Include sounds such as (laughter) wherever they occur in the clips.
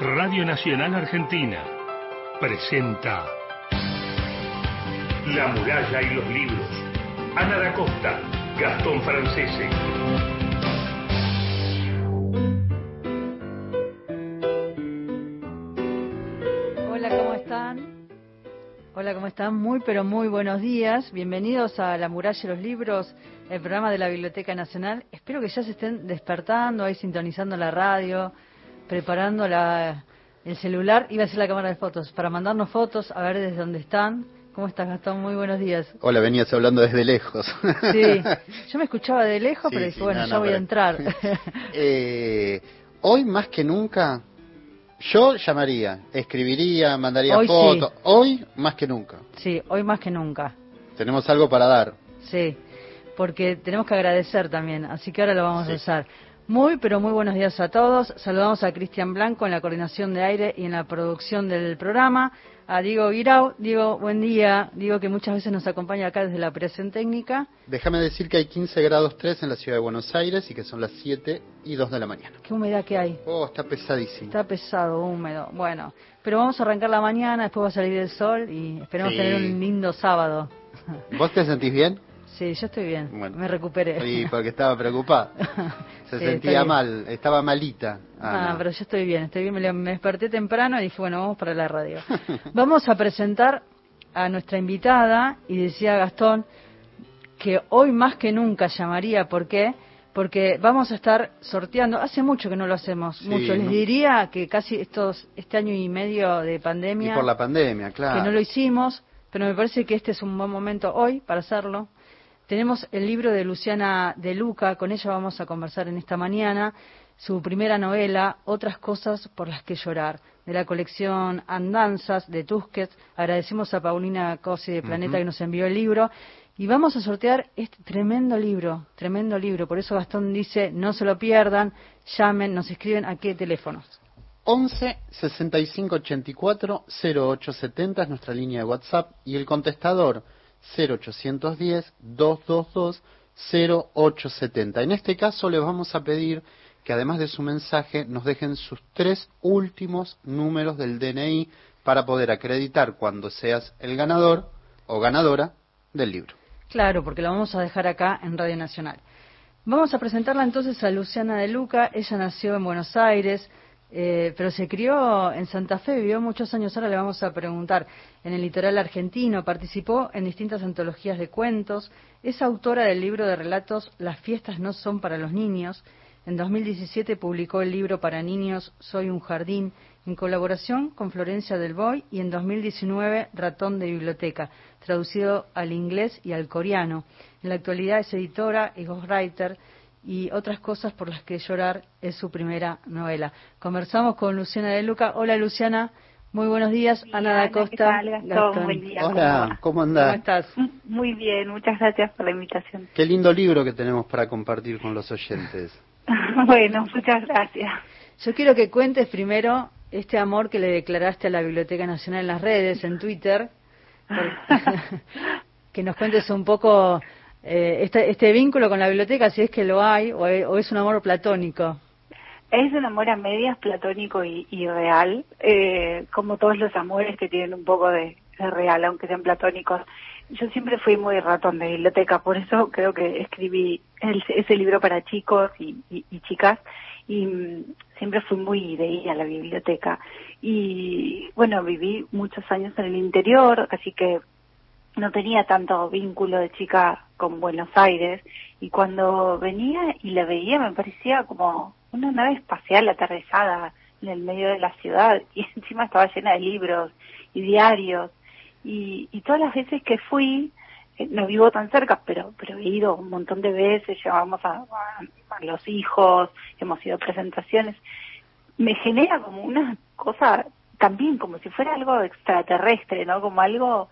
Radio Nacional Argentina presenta La muralla y los libros. Ana da Costa, Gastón Francese. Hola, ¿cómo están? Hola, ¿cómo están? Muy, pero muy buenos días. Bienvenidos a La Muralla y los Libros, el programa de la Biblioteca Nacional. Espero que ya se estén despertando, ahí sintonizando la radio, preparando la, el celular, iba a ser la cámara de fotos, para mandarnos fotos, a ver desde dónde están. ¿Cómo estás, Gastón? Muy buenos días. Hola, venías hablando desde lejos. Sí, (laughs) yo me escuchaba de lejos, Sí, pero dije, sí, bueno, no, ya no, voy pero- a entrar. (laughs) Eh, hoy más que nunca, yo llamaría, escribiría, mandaría Hoy sí. fotos. Hoy más que nunca. sí, hoy más que nunca. Tenemos algo para dar. Sí, porque tenemos que agradecer también, así que ahora lo vamos Sí. a usar. Muy, pero muy buenos días a todos. Saludamos a Cristian Blanco en la coordinación de aire y en la producción del programa. A Diego Guirao. Diego, buen día. Digo que muchas veces nos acompaña acá desde la operación técnica. Déjame decir que hay 15 grados 3 en la ciudad de Buenos Aires y que son las 7 y 2 de la mañana. Qué humedad que hay. Oh, está pesadísimo. Está pesado, húmedo. Bueno, pero vamos a arrancar la mañana, después va a salir el sol y esperemos Sí. tener un lindo sábado. ¿Vos te sentís bien? Sí, yo estoy bien. Bueno. Me recuperé. Sí, porque estaba preocupada. (laughs) Se Sí, sentía mal, estaba malita. Ah, no. pero yo estoy bien, estoy bien. Me, desperté temprano y dije, bueno, vamos para la radio. (laughs) vamos a presentar a nuestra invitada y decía Gastón que hoy más que nunca llamaría. ¿Por qué? Porque vamos a estar sorteando. Hace mucho que no lo hacemos, Sí, mucho. Les ¿no? diría que casi estos este año y medio de Y pandemia por la pandemia, claro. que no lo hicimos, pero me parece que este es un buen momento hoy para hacerlo. Tenemos el libro de Luciana de Luca, con ella vamos a conversar en esta mañana, su primera novela, Otras cosas por las que llorar, de la colección Andanzas de Tusquets. Agradecemos a Paulina Cosi de Planeta que nos envió el libro. Y vamos a sortear este tremendo libro, tremendo libro. Por eso Gastón dice, no se lo pierdan, llamen, nos escriben a qué teléfonos. 11 65 84 0870 es nuestra línea de WhatsApp y el contestador 0810 222 0870. En este caso les vamos a pedir que además de su mensaje nos dejen sus tres últimos números del DNI para poder acreditar cuando seas el ganador o ganadora del libro. Claro, porque la vamos a dejar acá en Radio Nacional. Vamos a presentarla entonces a Luciana de Luca. Ella nació en Buenos Aires, eh, pero se crió en Santa Fe, vivió muchos años. Ahora le vamos a preguntar en el litoral argentino. Participó en distintas antologías de cuentos. Es autora del libro de relatos Las fiestas no son para los niños. En 2017 publicó el libro para niños Soy un jardín en colaboración con Florencia del Boy y en 2019 Ratón de Biblioteca, traducido al inglés y al coreano. En la actualidad es editora y ghostwriter y otras cosas por las que llorar es su primera novela. Conversamos con Luciana de Luca. Hola Luciana, muy buenos días. Ana da Ana, ¿qué Costa. tal, Gastón? Buen día. ¿cómo Hola? ¿cómo ¿Cómo andás? estás? Muy bien, muchas gracias por la invitación. Qué lindo libro que tenemos para compartir con los oyentes. (laughs) bueno, muchas gracias. Yo quiero que cuentes primero este amor que le declaraste a la Biblioteca Nacional en las redes, en Twitter, (laughs) (laughs) que nos cuentes un poco eh, este, este vínculo con la biblioteca, si es que lo hay, o es un amor platónico. Es un amor a medias platónico y, real, eh, como todos los amores que tienen un poco de, real, aunque sean platónicos. Yo siempre fui muy ratón de biblioteca, por eso creo que escribí el- ese libro para chicos y, y- y chicas, y mm, siempre fui muy de ir a la biblioteca. Y bueno, viví muchos años en el interior, así que no tenía tanto vínculo de chica con Buenos Aires y cuando venía y la veía me parecía como una nave espacial aterrizada en el medio de la ciudad (laughs) y encima estaba llena de libros y diarios. Y, y todas las veces que fui eh, no vivo tan cerca pero pero he ido un montón de veces llevamos a, a- a los hijos hemos ido a presentaciones me genera como una cosa también como si fuera algo extraterrestre no como algo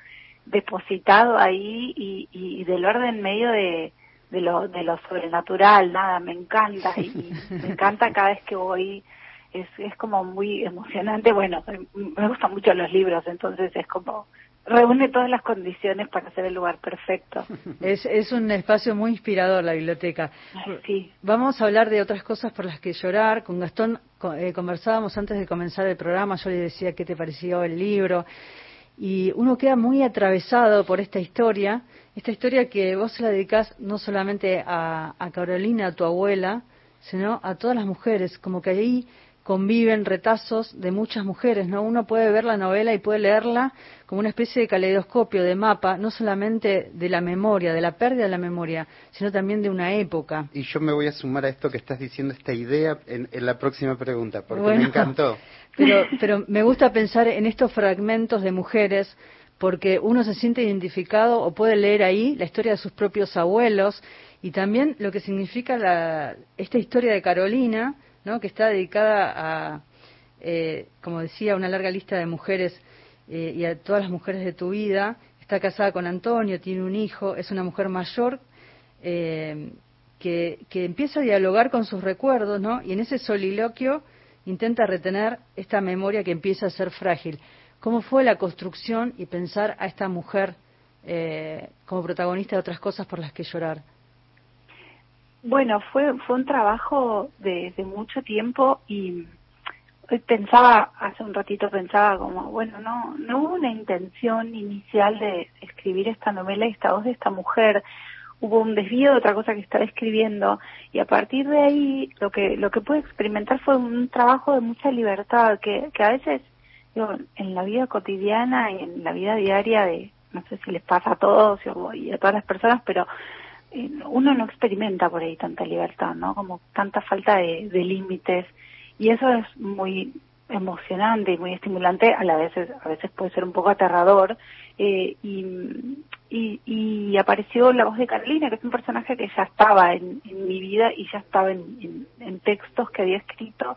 depositado ahí y, y del orden medio de, de lo de lo sobrenatural nada me encanta y, y (laughs) me encanta cada vez que voy es es como muy emocionante bueno me gustan mucho los libros entonces es como reúne todas las condiciones para ser el lugar perfecto. (laughs) Es, es un espacio muy inspirador la biblioteca. sí. Vamos a hablar de otras cosas por las que llorar. Con Gastón eh, conversábamos antes de comenzar el programa, yo le decía qué te pareció el libro. Y uno queda muy atravesado por esta historia, esta historia que vos la dedicás no solamente a, a Carolina, a tu abuela, sino a todas las mujeres, como que ahí conviven retazos de muchas mujeres, ¿no? Uno puede ver la novela y puede leerla como una especie de caleidoscopio, de mapa, no solamente de la memoria, de la pérdida de la memoria, sino también de una época. Y yo me voy a sumar a esto que estás diciendo, esta idea, en, la próxima pregunta, porque me encantó. Pero, pero me gusta pensar en estos fragmentos de mujeres porque uno se siente identificado o puede leer ahí la historia de sus propios abuelos y también lo que significa la, esta historia de Carolina, ¿no? que está dedicada a, eh, como decía, una larga lista de mujeres eh, y a todas las mujeres de tu vida. Está casada con Antonio, tiene un hijo, es una mujer mayor eh, que, que, empieza a dialogar con sus recuerdos, ¿no? Y en ese soliloquio intenta retener esta memoria que empieza a ser frágil. ¿Cómo fue la construcción y pensar a esta mujer como protagonista de otras cosas por las que llorar? Bueno, fue, fue un trabajo de, mucho tiempo y pensaba, hace un ratito pensaba como, bueno, no, no hubo una intención inicial de escribir esta novela y esta voz de esta mujer, hubo un desvío de otra cosa que estaba escribiendo y a partir de ahí lo que, lo que pude experimentar fue un trabajo de mucha libertad que, que a veces, digo, en la vida cotidiana y en la vida diaria de, no sé si les pasa a todos y a todas las personas, pero uno no experimenta por ahí tanta libertad, ¿no? Como tanta falta de, límites y eso es muy emocionante y muy estimulante, a la vez a veces puede ser un poco aterrador eh, y, y, apareció la voz de Carolina, que es un personaje que ya estaba en, mi vida y ya estaba en, en, textos que había escrito.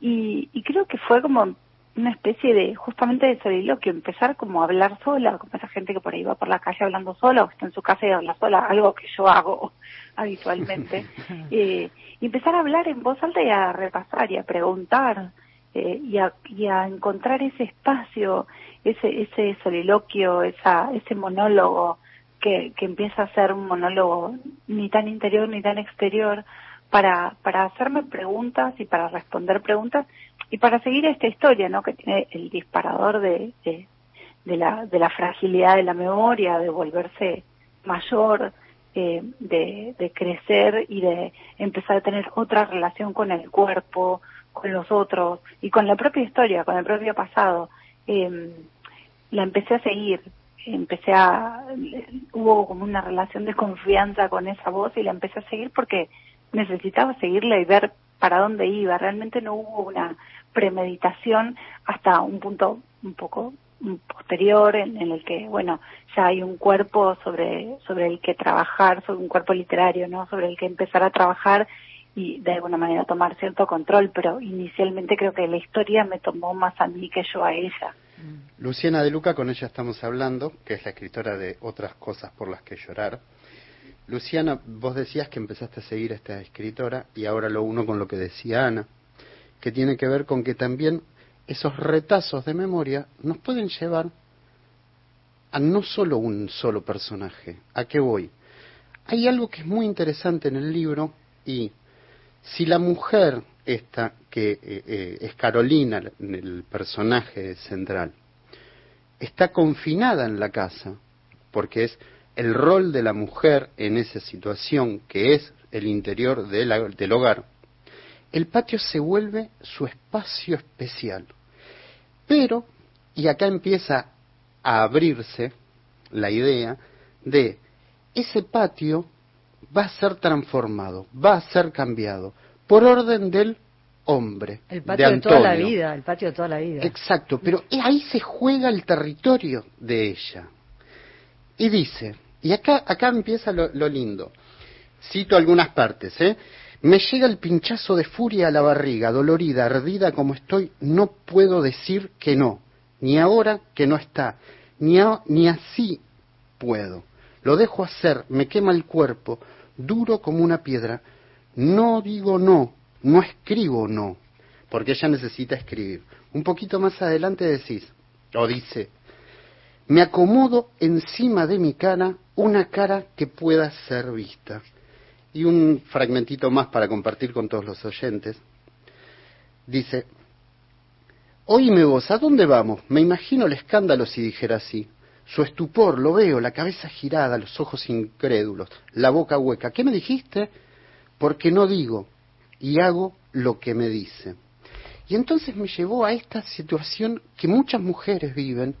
Y, y creo que fue como una especie de justamente de soliloquio, empezar como a hablar sola, como esa gente que por ahí va por la calle hablando sola o está en su casa y habla sola, algo que yo hago (laughs) habitualmente, (laughs) eh, y empezar a hablar en voz alta y a repasar y a preguntar eh, y, a, y a encontrar ese espacio, ese, ese soliloquio, esa, ese monólogo que, que empieza a ser un monólogo ni tan interior ni tan exterior, para, para hacerme preguntas y para responder preguntas y para seguir esta historia, ¿no? Que tiene el disparador de, de, la, de la fragilidad de la memoria, de volverse mayor, eh, de, de crecer y de empezar a tener otra relación con el cuerpo, con los otros y con la propia historia, con el propio pasado. Eh, la empecé a seguir, empecé a, hubo como una relación de confianza con esa voz y la empecé a seguir porque necesitaba seguirla y ver para dónde iba. Realmente no hubo una premeditación hasta un punto un poco posterior en, el que, bueno, ya hay un cuerpo sobre, sobre el que trabajar, sobre un cuerpo literario, ¿no? Sobre el que empezar a trabajar y de alguna manera tomar cierto control, pero inicialmente creo que la historia me tomó más a mí que yo a ella. Luciana de Luca, con ella estamos hablando, que es la escritora de Otras cosas por las que llorar. Luciana, vos decías que empezaste a seguir a esta escritora y ahora lo uno con lo que decía Ana, que tiene que ver con que también esos retazos de memoria nos pueden llevar a no solo un solo personaje. ¿A qué voy? Hay algo que es muy interesante en el libro y si la mujer esta, que eh, eh, es Carolina, el personaje central, está confinada en la casa, porque es el rol de la mujer en esa situación que es el interior del hogar, el patio se vuelve su espacio especial. Pero, y acá empieza a abrirse la idea de ese patio va a ser transformado, va a ser cambiado por orden del hombre. El patio de, toda la vida, el patio de toda la vida. Exacto, pero ahí se juega el territorio de ella. Y dice, y acá, acá empieza lo, lindo. Cito algunas partes, ¿eh? Me llega el pinchazo de furia a la barriga, dolorida, ardida como estoy, no puedo decir que no, ni ahora que no está, ni, ni así puedo. Lo dejo hacer, me quema el cuerpo, duro como una piedra. No digo no, no escribo no, porque ella necesita escribir. Un poquito más adelante decís, o dice, me acomodo encima de mi cara una cara que pueda ser vista. Y un fragmentito más para compartir con todos los oyentes. Dice, Oíme vos, ¿a dónde vamos? Me imagino el escándalo si dijera así. Su estupor, lo veo, la cabeza girada, los ojos incrédulos, la boca hueca. ¿Qué me dijiste? Porque no digo y hago lo que me dice. Y entonces me llevó a esta situación que muchas mujeres viven.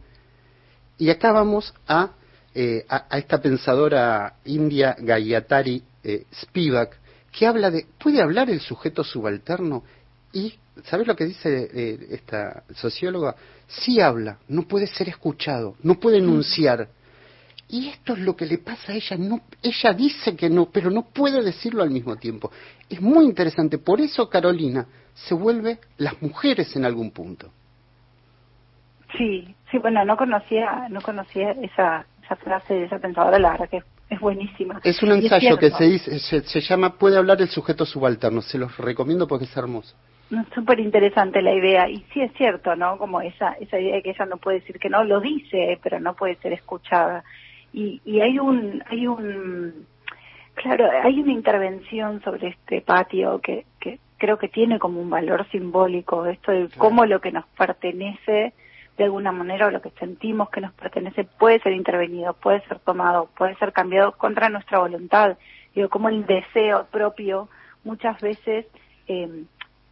Y acá vamos a, eh, a, esta pensadora india Gayatari eh, Spivak, que habla de, ¿puede hablar el sujeto subalterno? Y, ¿sabes lo que dice eh, esta socióloga? Sí habla, no puede ser escuchado, no puede enunciar. Y esto es lo que le pasa a ella. No, ella dice que no, pero no puede decirlo al mismo tiempo. Es muy interesante. Por eso Carolina se vuelve las mujeres en algún punto. Sí, sí, bueno, no conocía, no conocía esa, esa frase de esa pensadora, la verdad que es buenísima. Es un ensayo que se dice, se, llama Puede hablar el sujeto subalterno. Se los recomiendo porque es hermoso. Súper interesante la idea. Y sí es cierto, ¿no? Como esa, esa idea de que ella no puede decir que no, lo dice, pero no puede ser escuchada. Y, y hay un, hay un, claro, hay una intervención sobre este patio que, que creo que tiene como un valor simbólico, esto de cómo lo que nos pertenece de alguna manera o lo que sentimos que nos pertenece puede ser intervenido, puede ser tomado, puede ser cambiado contra nuestra voluntad. Digo, como el deseo propio muchas veces eh,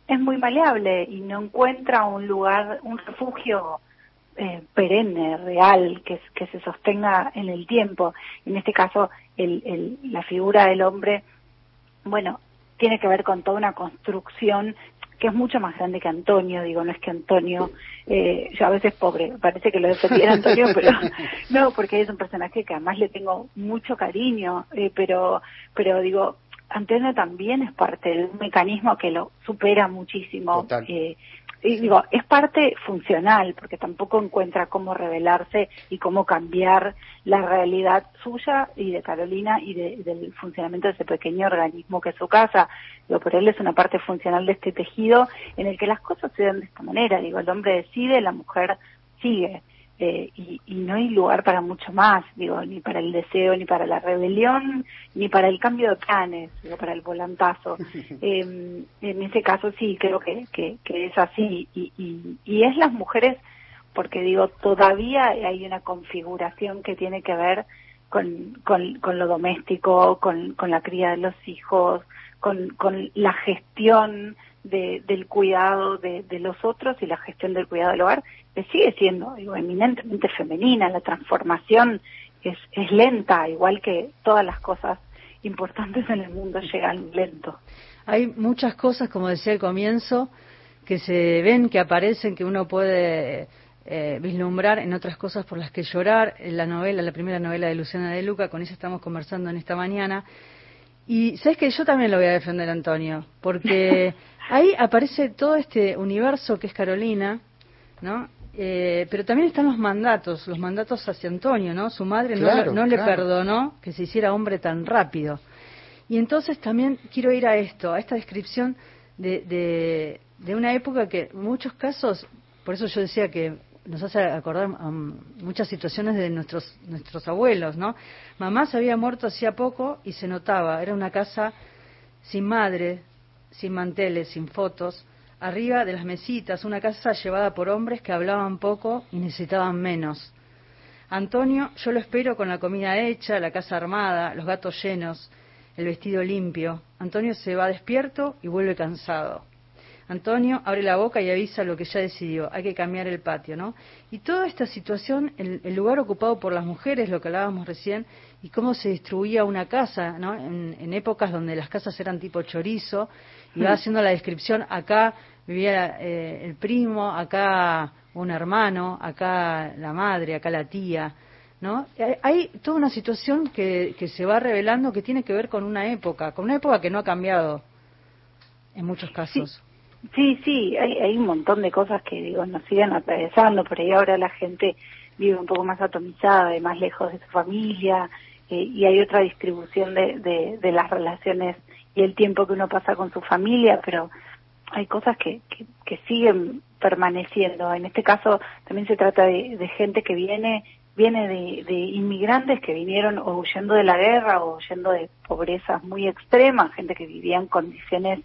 es muy maleable y no encuentra un lugar, un refugio eh, perenne, real, que, que se sostenga en el tiempo. En este caso, el, el, la figura del hombre, bueno, tiene que ver con toda una construcción que es mucho más grande que Antonio, digo, no es que Antonio, eh, yo a veces pobre, parece que lo defendiera Antonio, (laughs) pero no, porque es un personaje que además le tengo mucho cariño, eh, pero, pero digo, Antonio también es parte de un mecanismo que lo supera muchísimo. Eh, y digo, es parte funcional, porque tampoco encuentra cómo revelarse y cómo cambiar la realidad suya y de Carolina y del funcionamiento de ese pequeño organismo que es su casa. Digo, pero él es una parte funcional de este tejido en el que las cosas se dan de esta manera. Digo, el hombre decide, la mujer sigue. Eh, y, y, no hay lugar para mucho más, digo, ni para el deseo, ni para la rebelión, ni para el cambio de planes, digo, para el volantazo. (laughs) eh, en ese caso sí, creo que, que, que es así. Y, y, y, es las mujeres, porque digo, todavía hay una configuración que tiene que ver con, con, con lo doméstico, con, con la cría de los hijos, con, con la gestión de, del cuidado de, de, los otros y la gestión del cuidado del hogar, que sigue siendo digo, eminentemente femenina. La transformación es, es lenta, igual que todas las cosas importantes en el mundo llegan lento. Hay muchas cosas, como decía al comienzo, que se ven, que aparecen, que uno puede eh, vislumbrar en otras cosas por las que llorar. En la novela, la primera novela de Luciana de Luca, con ella estamos conversando en esta mañana. Y sabes que yo también lo voy a defender, Antonio, porque (laughs) ahí aparece todo este universo que es Carolina, ¿no? Eh, pero también están los mandatos, los mandatos hacia Antonio, ¿no? Su madre no, no le perdonó que se hiciera hombre tan rápido. Y entonces también quiero ir a esto, a esta descripción de, de, de una época que en muchos casos, por eso yo decía que nos hace acordar muchas situaciones de nuestros nuestros abuelos, ¿no? Mamá se había muerto hacía poco y se notaba, era una casa sin madre, sin manteles, sin fotos, arriba de las mesitas, una casa llevada por hombres que hablaban poco y necesitaban menos. Antonio, yo lo espero con la comida hecha, la casa armada, los gatos llenos, el vestido limpio. Antonio se va despierto y vuelve cansado. Antonio abre la boca y avisa lo que ya decidió, hay que cambiar el patio, ¿no? Y toda esta situación, el, el lugar ocupado por las mujeres, lo que hablábamos recién, y cómo se distribuía una casa, ¿no? En, épocas donde las casas eran tipo chorizo, y va hmm. haciendo la descripción, acá vivía eh, el primo, acá un hermano, acá la madre, acá la tía, ¿no? Hay toda una situación que, que se va revelando que tiene que ver con una época, con una época que no ha cambiado en muchos casos. Sí, sí, hay, hay un montón de cosas que digo nos siguen atravesando, por ahí ahora la gente vive un poco más atomizada, y más lejos de su familia, eh, y hay otra distribución de, de, las relaciones y el tiempo que uno pasa con su familia, pero hay cosas que, que, que siguen permaneciendo. En este caso también se trata de, de gente que viene viene de, de, inmigrantes que vinieron o huyendo de la guerra o huyendo de pobrezas muy extremas, gente que vivía en condiciones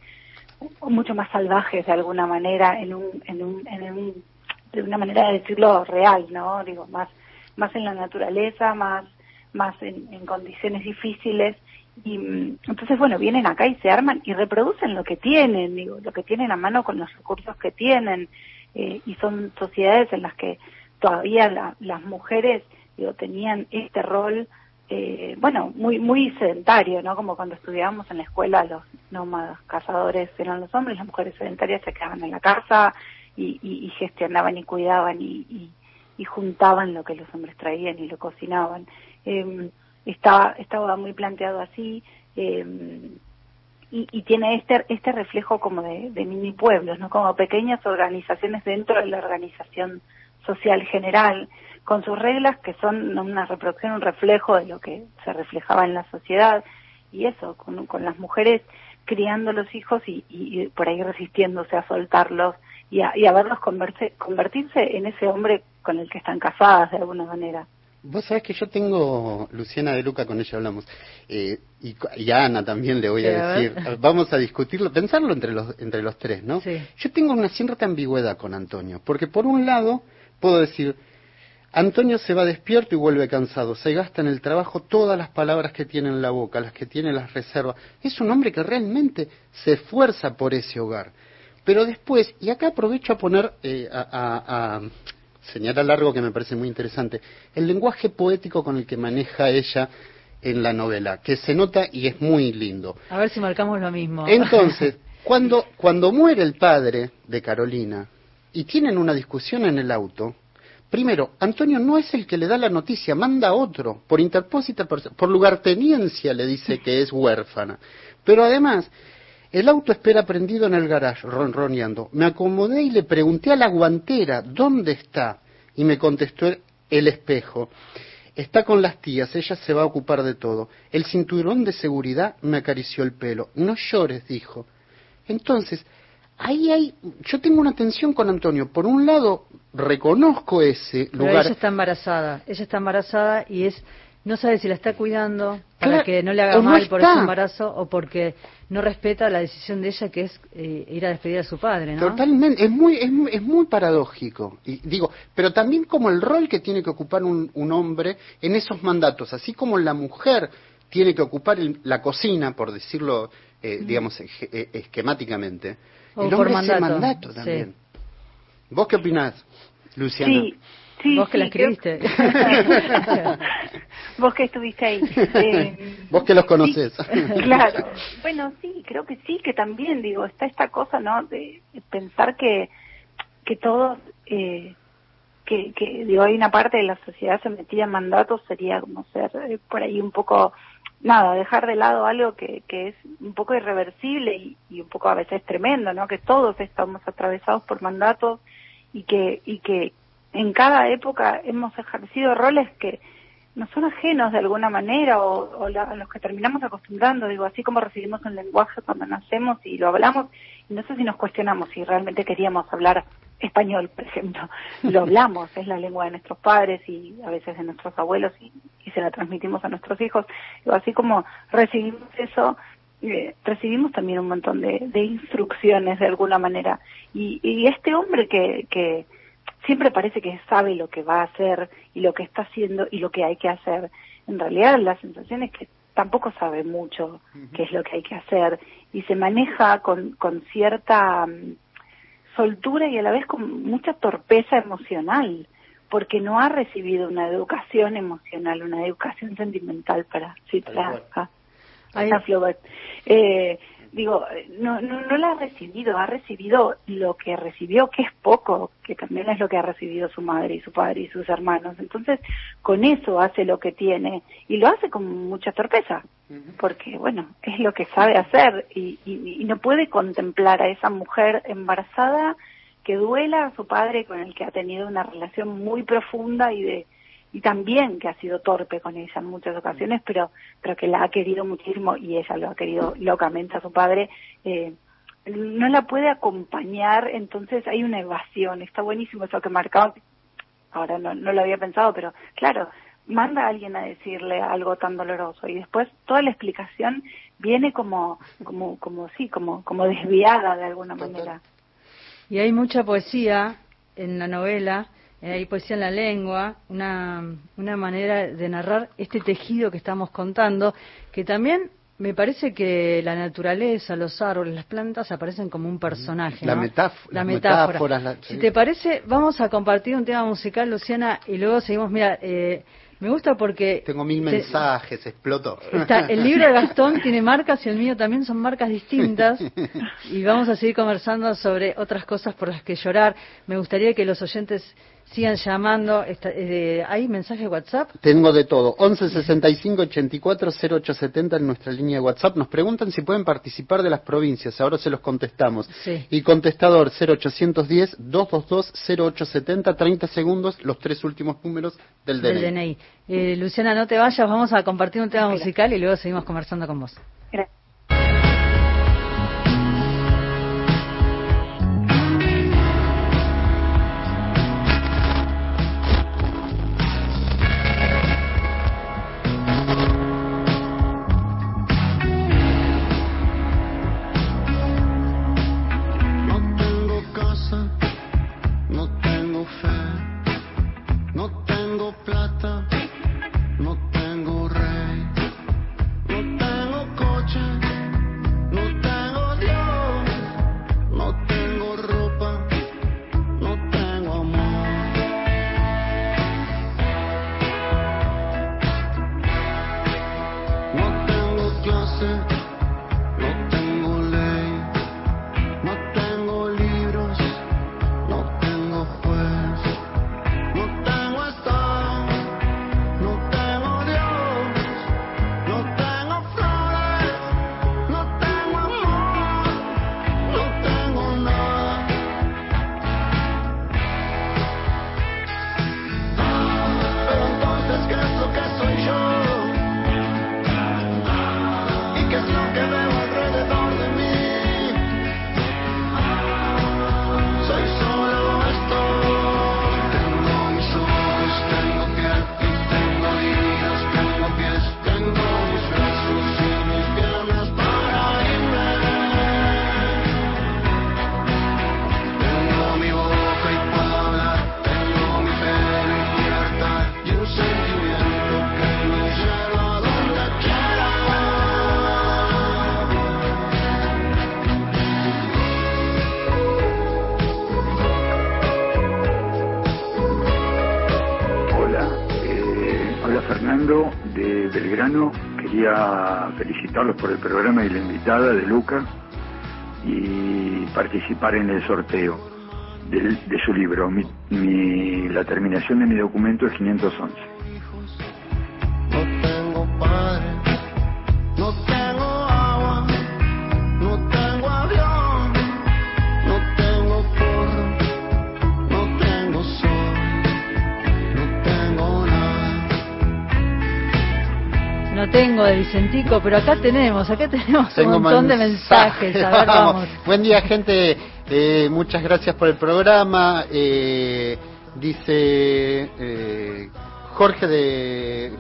mucho más salvajes de alguna manera, en un, en un, en un, de una manera de decirlo real, ¿no? Digo, más, más en la naturaleza, más, más en, en condiciones difíciles. Y mm, entonces, bueno, vienen acá y se arman y reproducen lo que tienen, digo, lo que tienen a mano con los recursos que tienen. Eh, y son sociedades en las que todavía las mujeres digo, tenían este rol, eh, bueno, muy muy sedentario, ¿no? Como cuando estudiábamos en la escuela, los nómadas cazadores eran los hombres, las mujeres sedentarias se quedaban en la casa y, y, gestionaban y cuidaban y, y, juntaban lo que los hombres traían y lo cocinaban. Eh, estaba, estaba muy planteado así. Eh, y, y, tiene este este reflejo como de, mini pueblos, ¿no? Como pequeñas organizaciones dentro de la organización social general, con sus reglas que son una reproducción, un reflejo de lo que se reflejaba en la sociedad, y eso, con, con las mujeres criando los hijos y, y, por ahí resistiéndose a soltarlos y a, y a verlos converse, convertirse en ese hombre con el que están casadas de alguna manera. Vos sabés que yo tengo, Luciana de Luca, con ella hablamos, eh, y, y, a Ana también le voy a decir, vamos a discutirlo, pensarlo entre los, entre los tres, ¿no? Sí. Yo tengo una cierta ambigüedad con Antonio, porque por un lado puedo decir, Antonio se va despierto y vuelve cansado, se gasta en el trabajo todas las palabras que tiene en la boca, las que tiene las reservas. Es un hombre que realmente se esfuerza por ese hogar. Pero después, y acá aprovecho a poner, eh, a, a, a señalar algo que me parece muy interesante, el lenguaje poético con el que maneja ella en la novela, que se nota y es muy lindo. A ver si marcamos lo mismo. Entonces, (laughs) cuando, cuando muere el padre de Carolina, y tienen una discusión en el auto, primero, Antonio no es el que le da la noticia, manda a otro, por interpósita, por lugarteniencia le dice que es huérfana. Pero además, el auto espera prendido en el garage, ronroneando. Me acomodé y le pregunté a la guantera, ¿dónde está? Y me contestó el, espejo. Está con las tías, ella se va a ocupar de todo. El cinturón de seguridad me acarició el pelo. No llores, dijo. Entonces, ahí hay, yo tengo una tensión con Antonio. Por un lado, reconozco ese Pero lugar. ella está embarazada, ella está embarazada y es, no sabe si la está cuidando para Claro, que no le haga no mal por ese embarazo o porque no respeta la decisión de ella que es eh, ir a despedir a su padre, ¿no? Totalmente, es muy, es, muy- es muy paradójico. Y digo, pero también como el rol que tiene que ocupar un, un hombre en esos mandatos, así como la mujer tiene que ocupar el- la cocina, por decirlo, eh, digamos, eh, esquemáticamente, O el por hombre ese mandato, sí. también. ¿Vos qué opinás, Luciana? Sí, sí. Vos que la sí, creo- escribiste. (laughs) Vos que estuviste ahí. Eh, Vos que los conocés. sí, claro. Bueno, sí, creo que sí, que también, digo, está esta cosa, ¿no? De pensar que, que todos, eh, que, que, digo, hay una parte de la sociedad sometida a mandatos, sería como ser eh, por ahí un poco, nada, dejar de lado algo que, que es un poco irreversible y, y un poco a veces tremendo, ¿no? Que todos estamos atravesados por mandatos y que, y que en cada época hemos ejercido roles que nos son ajenos de alguna manera o, o la- a los que terminamos acostumbrando, digo, así como recibimos un lenguaje cuando nacemos y lo hablamos, y no sé si nos cuestionamos si realmente queríamos hablar español, por ejemplo. (laughs) Lo hablamos, es la lengua de nuestros padres y a veces de nuestros abuelos y, y se la transmitimos a nuestros hijos. Digo, así como recibimos eso, eh, recibimos también un montón de, de instrucciones de alguna manera. Y, y este hombre que, que siempre parece que sabe lo que va a hacer y lo que está haciendo y lo que hay que hacer. En realidad la sensación es que tampoco sabe mucho qué es lo que hay que hacer y se maneja con, con cierta mm, soltura y a la vez con mucha torpeza emocional porque no ha recibido una educación emocional, una educación sentimental para Flaubert. Eh, digo, no, no, no la ha recibido, ha recibido lo que recibió, que es poco, que también es lo que ha recibido su madre y su padre y sus hermanos. Entonces, con eso hace lo que tiene y lo hace con mucha torpeza, porque, bueno, es lo que sabe hacer y, y, y no puede contemplar a esa mujer embarazada que duela a su padre con el que ha tenido una relación muy profunda y de y también que ha sido torpe con ella en muchas ocasiones, pero pero que la ha querido muchísimo y ella lo ha querido locamente a su padre. Eh, no la puede acompañar, entonces hay una evasión. Está buenísimo eso que marcaba ahora no, no lo había pensado, pero claro, manda a alguien a decirle algo tan doloroso y después toda la explicación viene como, como, como sí, como, como desviada de alguna manera. Y hay mucha poesía en la novela, eh, poesía en la lengua, una, una manera de narrar este tejido que estamos contando, que también me parece que la naturaleza, los árboles, las plantas aparecen como un personaje. La, ¿no? metáfora, la metáfora. metáforas, la- Si te parece, vamos a compartir un tema musical, Luciana, y luego seguimos. Mira, eh, me gusta porque. Tengo mil te- mensajes, explotó. Está, el libro de Gastón tiene marcas y el mío también son marcas distintas (laughs) y vamos a seguir conversando sobre otras cosas por las que llorar. Me gustaría que los oyentes sigan llamando. Está- eh, ¿Hay mensaje de WhatsApp? Tengo de todo. 11 65 84 0870 en nuestra línea de WhatsApp. Nos preguntan si pueden participar de las provincias. Ahora se los contestamos. Sí. Y contestador 0810 222 0870 30 segundos los tres últimos números del DNI. Del DNI. Eh, Luciana, no te vayas, vamos a compartir un tema musical y luego seguimos conversando con vos. Gracias. Por el programa y la invitada de Luca y participar en el sorteo del- de, su libro. Mi- mi- la terminación de mi documento es 511. De Vicentico, pero acá tenemos, acá tenemos Tengo un montón de mensajes. A ver, (laughs) vamos. Buen día, gente. Eh, muchas gracias por el programa. Eh, dice eh, Jorge de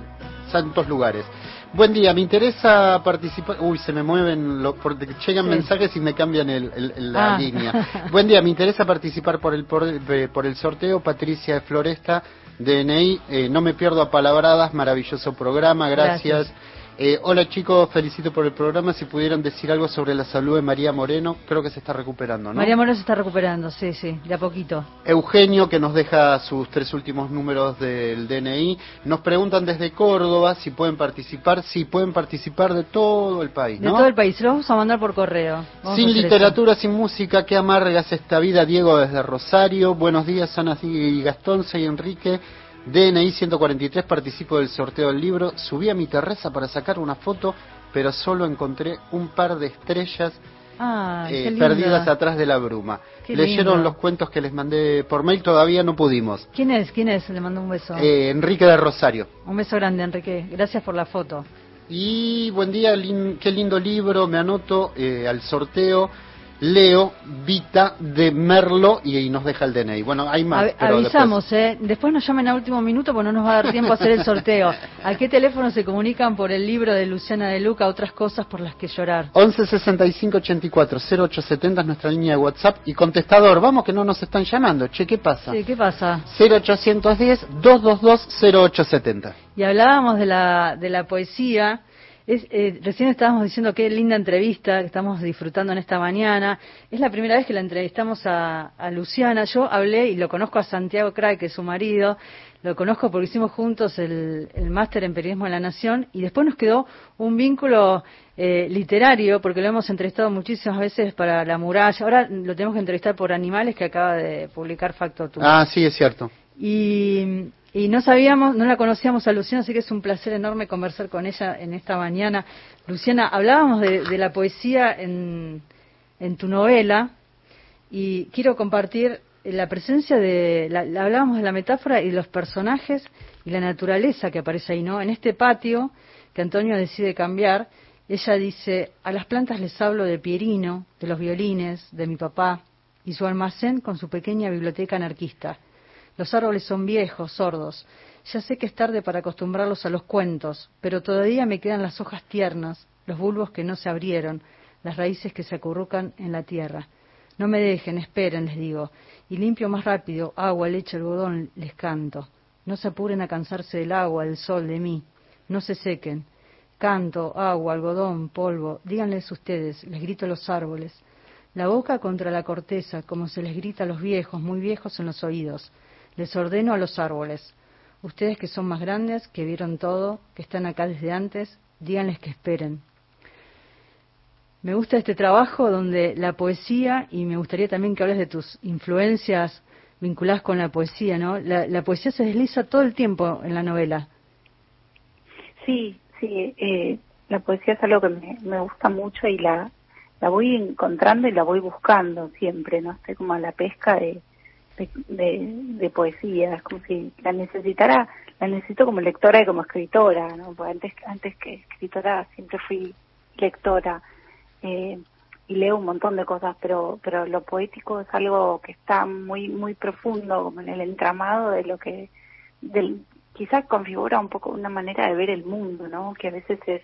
Santos Lugares. Buen día, me interesa participar. Uy, se me mueven, lo, porque llegan Sí. mensajes y me cambian el, el- el- la Ah. línea. Buen día, me interesa participar por el, por, el- por el sorteo. Patricia de Floresta, DNI. Eh, no me pierdo a palabradas, maravilloso programa, gracias. Gracias. Eh, hola chicos, felicito por el programa. Si pudieran decir algo sobre la salud de María Moreno, creo que se está recuperando, ¿no? María Moreno se está recuperando, sí, sí, de a poquito. Eugenio, que nos deja sus tres últimos números del DNI. Nos preguntan desde Córdoba si pueden participar. Sí, pueden participar de todo el país, De ¿no? todo el país, se lo vamos a mandar por correo. Vamos Sin literatura, sin música, qué amargas esta vida, Diego desde Rosario. Buenos días, Ana y Gastón, soy Enrique. DNI 143, participo del sorteo del libro. Subí a mi terraza para sacar una foto, pero solo encontré un par de estrellas. Ay, eh, perdidas atrás de la bruma. Qué Leyeron lindo. los cuentos que les mandé por mail, todavía no pudimos. ¿Quién es? ¿Quién es? Le mando un beso. Eh, Enrique de Rosario. Un beso grande, Enrique. Gracias por la foto. Y buen día, lin- qué lindo libro, me anoto eh, al sorteo. Leo Vita de Merlo y, y nos deja el DNI. Bueno, hay más. Av- pero avisamos, ¿eh? Después nos llamen a último minuto porque no nos va a dar tiempo a hacer el sorteo. (laughs) ¿A qué teléfono se comunican por el libro de Luciana de Luca, otras cosas por las que llorar? 11 65 84 0870 es nuestra línea de WhatsApp y contestador. Vamos que no nos están llamando. Che, ¿qué pasa? Sí, ¿qué pasa? 0810 222 0870. Y hablábamos de la, de la poesía. Es, eh, recién estábamos diciendo qué linda entrevista que estamos disfrutando en esta mañana. Es la primera vez que la entrevistamos a, a Luciana. Yo hablé y lo conozco a Santiago Cray, que es su marido. Lo conozco porque hicimos juntos el, el máster en periodismo de la Nación y después nos quedó un vínculo eh, literario porque lo hemos entrevistado muchísimas veces para La Muralla. Ahora lo tenemos que entrevistar por Animales que acaba de publicar Factotum. Ah, sí, es cierto. Y, y no sabíamos, no la conocíamos a Luciana, así que es un placer enorme conversar con ella en esta mañana. Luciana, hablábamos de, de la poesía en, en tu novela y quiero compartir la presencia de, la, hablábamos de la metáfora y de los personajes y la naturaleza que aparece ahí, ¿no? En este patio que Antonio decide cambiar, ella dice, a las plantas les hablo de Pierino, de los violines, de mi papá y su almacén con su pequeña biblioteca anarquista. Los árboles son viejos, sordos. Ya sé que es tarde para acostumbrarlos a los cuentos, pero todavía me quedan las hojas tiernas, los bulbos que no se abrieron, las raíces que se acurrucan en la tierra. No me dejen, esperen, les digo, y limpio más rápido, agua, leche, algodón, les canto. No se apuren a cansarse del agua, del sol, de mí. No se sequen. Canto, agua, algodón, polvo, díganles ustedes, les grito a los árboles. La boca contra la corteza, como se les grita a los viejos, muy viejos en los oídos. Les ordeno a los árboles. Ustedes que son más grandes, que vieron todo, que están acá desde antes, díganles que esperen. Me gusta este trabajo donde la poesía, y me gustaría también que hables de tus influencias vinculadas con la poesía, ¿no? La, poesía se desliza todo el tiempo en la novela. Sí, sí, eh, la poesía es algo que me, me gusta mucho y la, la voy encontrando y la voy buscando siempre, ¿no? Estoy como a la pesca de, de, de, poesía, es como si la necesitara, la necesito como lectora y como escritora, ¿no? Porque antes, antes que escritora siempre fui lectora eh, y leo un montón de cosas, pero, pero lo poético es algo que está muy, muy profundo, como en el entramado de lo que, del, quizás configura un poco una manera de ver el mundo, ¿no? Que a veces es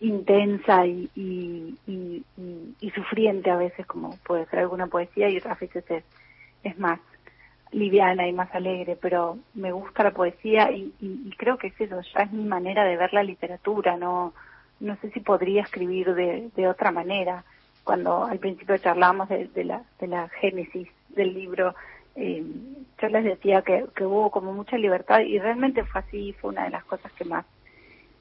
intensa y, y, y, y- y sufriente a veces, como puede ser alguna poesía, y otras veces es, es más liviana y más alegre, pero me gusta la poesía y, y, creo que es eso, ya es mi manera de ver la literatura, no, no sé si podría escribir de, de otra manera. Cuando al principio charlábamos de, la, de la génesis del libro, eh, yo les decía que, hubo como mucha libertad y realmente fue así, fue una de las cosas que más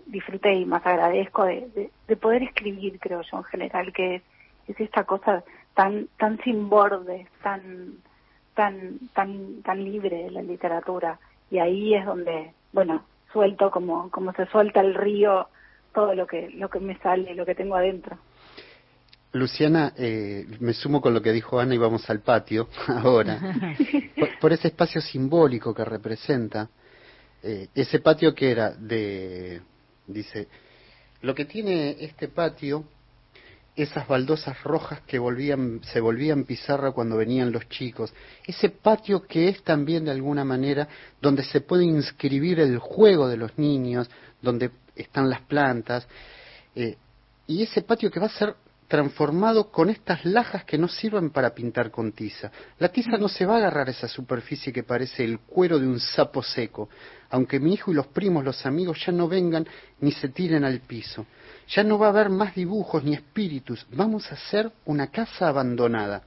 disfruté y más agradezco de, de, de poder escribir, creo yo en general, que es, es esta cosa tan tan sin bordes, tan tan tan tan libre la literatura y ahí es donde, bueno, suelto como como se suelta el río todo lo que lo que me sale, lo que tengo adentro. Luciana, eh, me sumo con lo que dijo Ana y vamos al patio (laughs) ahora. (laughs) por, por ese espacio simbólico que representa. eh, ese patio que era de, dice, lo que tiene este patio, esas baldosas rojas que volvían, se volvían pizarra cuando venían los chicos, ese patio que es también de alguna manera donde se puede inscribir el juego de los niños, donde están las plantas, eh, y ese patio que va a ser transformado con estas lajas que no sirven para pintar con tiza. La tiza no se va a agarrar a esa superficie que parece el cuero de un sapo seco, aunque mi hijo y los primos, los amigos ya no vengan ni se tiren al piso. Ya no va a haber más dibujos ni espíritus, vamos a hacer una casa abandonada.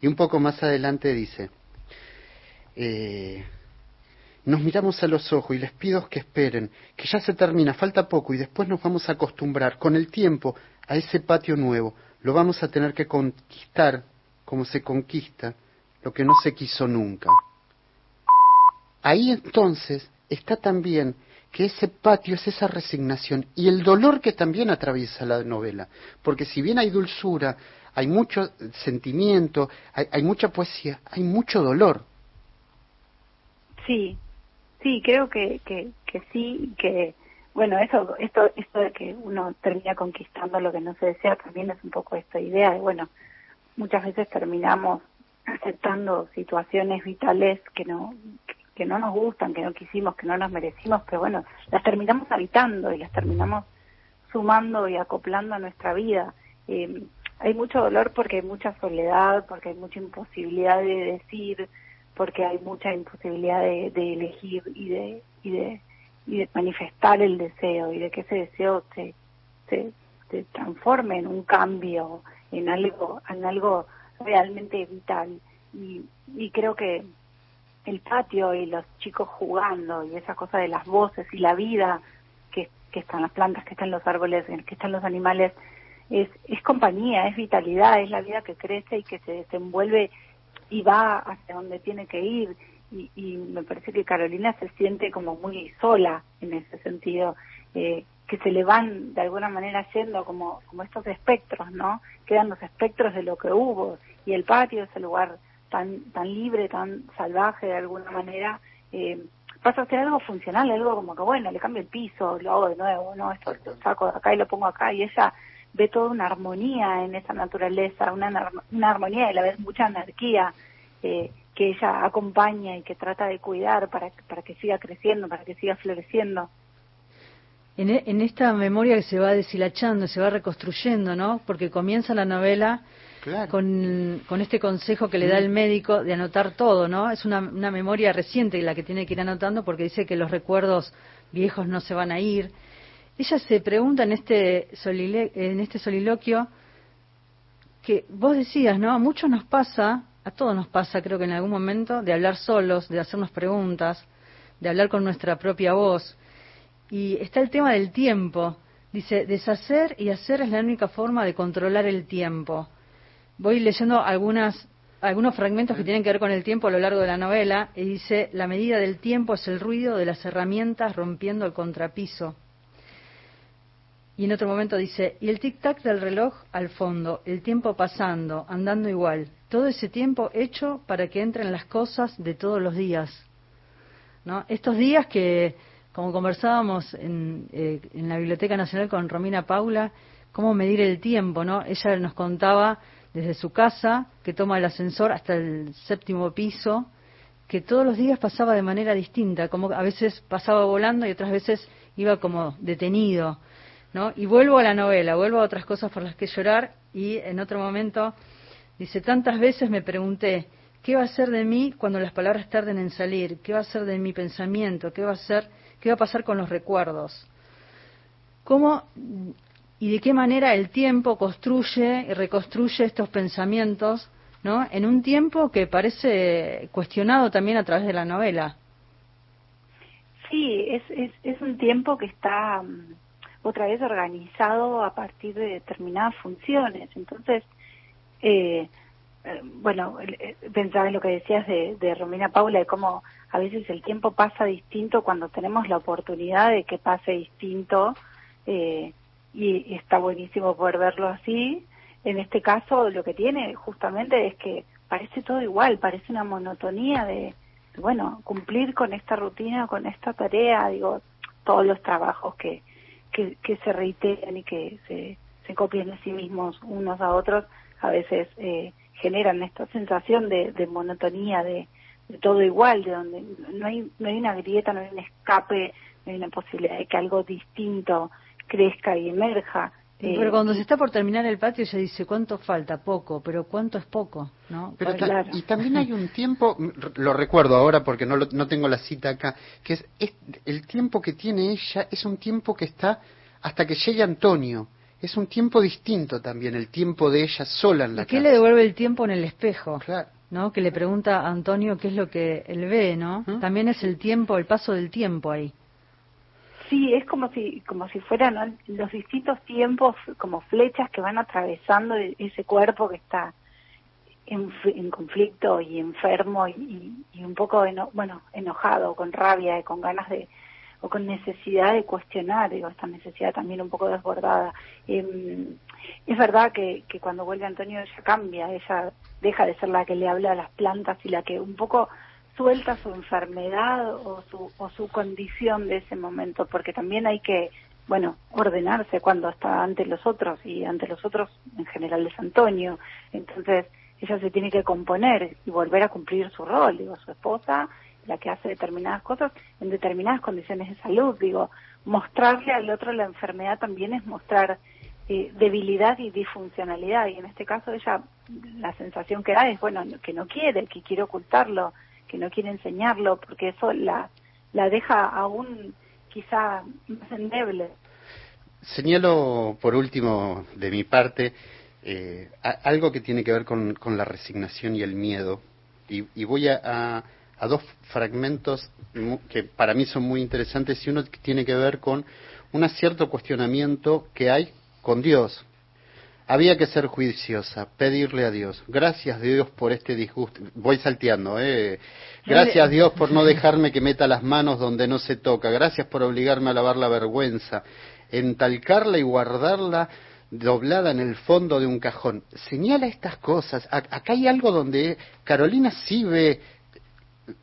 Y un poco más adelante dice, eh, nos miramos a los ojos y les pido que esperen, que ya se termina, falta poco y después nos vamos a acostumbrar con el tiempo a ese patio nuevo. Lo vamos a tener que conquistar como se conquista lo que no se quiso nunca. Ahí entonces está también que ese patio es esa resignación y el dolor que también atraviesa la novela, porque si bien hay dulzura, hay mucho sentimiento, hay, hay mucha poesía, hay mucho dolor. Sí, sí, creo que, que, que sí, que bueno, eso, esto, esto de que uno termina conquistando lo que no se desea también es un poco esta idea de, bueno, muchas veces terminamos aceptando situaciones vitales que no que no nos gustan, que no quisimos, que no nos merecimos, pero bueno, las terminamos habitando y las terminamos sumando y acoplando a nuestra vida. Eh, hay mucho dolor porque hay mucha soledad, porque hay mucha imposibilidad de decir, porque hay mucha imposibilidad de, elegir y de, y de y de manifestar el deseo y de que ese deseo se, se, se transforme en un cambio, en algo, en algo realmente vital. Y, y creo que el patio y los chicos jugando y esa cosa de las voces y la vida que, que están las plantas, que están los árboles, que están los animales, es, es compañía, es vitalidad, es la vida que crece y que se desenvuelve y va hacia donde tiene que ir. Y, y me parece que Carolina se siente como muy sola en ese sentido, eh, que se le van de alguna manera yendo como, como estos espectros, ¿no? Quedan los espectros de lo que hubo y el patio es el lugar tan, tan libre, tan salvaje de alguna manera, eh, pasa a ser algo funcional, algo como que bueno, le cambio el piso, lo hago de nuevo, ¿no? Esto lo saco de acá y lo pongo acá y ella ve toda una armonía en esa naturaleza, una, una armonía y a la vez mucha anarquía eh, que ella acompaña y que trata de cuidar para, para que siga creciendo, para que siga floreciendo. En, e- en esta memoria que se va deshilachando, se va reconstruyendo, ¿no? Porque comienza la novela Claro. con, con este consejo que le da el médico de anotar todo, ¿no? Es una, una memoria reciente la que tiene que ir anotando porque dice que los recuerdos viejos no se van a ir. Ella se pregunta en este, solile- en este soliloquio que vos decías, ¿no? A muchos nos pasa, a todos nos pasa, creo que en algún momento, de hablar solos, de hacernos preguntas, de hablar con nuestra propia voz. Y está el tema del tiempo. Dice, deshacer y hacer es la única forma de controlar el tiempo. Voy leyendo algunas, algunos fragmentos que tienen que ver con el tiempo a lo largo de la novela y dice, la medida del tiempo es el ruido de las herramientas rompiendo el contrapiso. Y en otro momento dice, y el tic-tac del reloj al fondo, el tiempo pasando, andando igual, todo ese tiempo hecho para que entren las cosas de todos los días. ¿no? Estos días que, como conversábamos en, eh, en la Biblioteca Nacional con Romina Paula, cómo medir el tiempo, ¿no? Ella nos contaba desde su casa, que toma el ascensor hasta el séptimo piso, que todos los días pasaba de manera distinta, como a veces pasaba volando y otras veces iba como detenido, ¿no? Y vuelvo a la novela, vuelvo a otras cosas por las que llorar y en otro momento dice, tantas veces me pregunté, ¿qué va a ser de mí cuando las palabras tarden en salir? ¿Qué va a ser de mi pensamiento? ¿Qué va a ser, qué va a pasar con los recuerdos? ¿Cómo y de qué manera el tiempo construye y reconstruye estos pensamientos, ¿no? En un tiempo que parece cuestionado también a través de la novela. Sí, es, es, un tiempo que está mm, otra vez organizado a partir de determinadas funciones. Entonces, eh, eh, bueno, eh, pensaba en lo que decías de, de Romina Paula, de cómo a veces el tiempo pasa distinto cuando tenemos la oportunidad de que pase distinto eh, y, está buenísimo poder verlo así. En este caso, lo que tiene justamente es que parece todo igual, parece una monotonía de, bueno, cumplir con esta rutina, con esta tarea, digo, todos los trabajos que, que, que se reiteran y que se, se copian de sí mismos unos a otros, a veces eh, generan esta sensación de, de monotonía, de, de todo igual, de donde no hay, no hay una grieta, no hay un escape, no hay una posibilidad de que algo distinto crezca y emerja. Eh, Pero cuando se está por terminar el patio, se dice, ¿cuánto falta? Poco, pero ¿cuánto es poco? ¿no? Pero Claro. y también hay un tiempo, (laughs) lo recuerdo ahora porque no, lo- no tengo la cita acá, que es, es- el tiempo que tiene ella es un tiempo que está hasta que llegue Antonio. Es un tiempo distinto también, el tiempo de ella sola en la ¿Y qué le devuelve el tiempo en el espejo? Claro. ¿no? Que le pregunta a Antonio qué es lo que él ve, ¿no? ¿Mm? También es el tiempo, el paso del tiempo ahí. Sí, es como si como si fueran los distintos tiempos como flechas que van atravesando e- ese cuerpo que está en, en conflicto y enfermo y, y- un poco eno- bueno enojado, con rabia y con ganas de o con necesidad de cuestionar, digo, esta necesidad también un poco desbordada. Em, es verdad que, que cuando vuelve Antonio ella cambia, ella deja de ser la que le habla a las plantas y la que un poco suelta su enfermedad o su, o su condición de ese momento, porque también hay que bueno, ordenarse cuando está ante los otros y ante los otros en general es Antonio. Entonces ella se tiene que componer y volver a cumplir su rol, digo, su esposa, la que hace determinadas cosas en determinadas condiciones de salud, digo, mostrarle al otro la enfermedad también es mostrar eh, debilidad y disfuncionalidad. Y en este caso ella la sensación que da es bueno que no quiere que quiere ocultarlo que no quiere enseñarlo porque eso la la deja aún quizá más endeble Señalo por último de mi parte eh, algo que tiene que ver con, con la resignación y el miedo y, y voy a, a- dos fragmentos que para mí son muy interesantes y uno tiene que ver con un cierto cuestionamiento que hay con Dios. Había que ser juiciosa, pedirle a Dios. Gracias Dios por este disgusto. Voy salteando, ¿eh? Gracias Dios por no dejarme que meta las manos donde no se toca. Gracias por obligarme a lavar la vergüenza, entalcarla y guardarla doblada en el fondo de un cajón. Señala estas cosas. Acá hay algo donde Carolina sí ve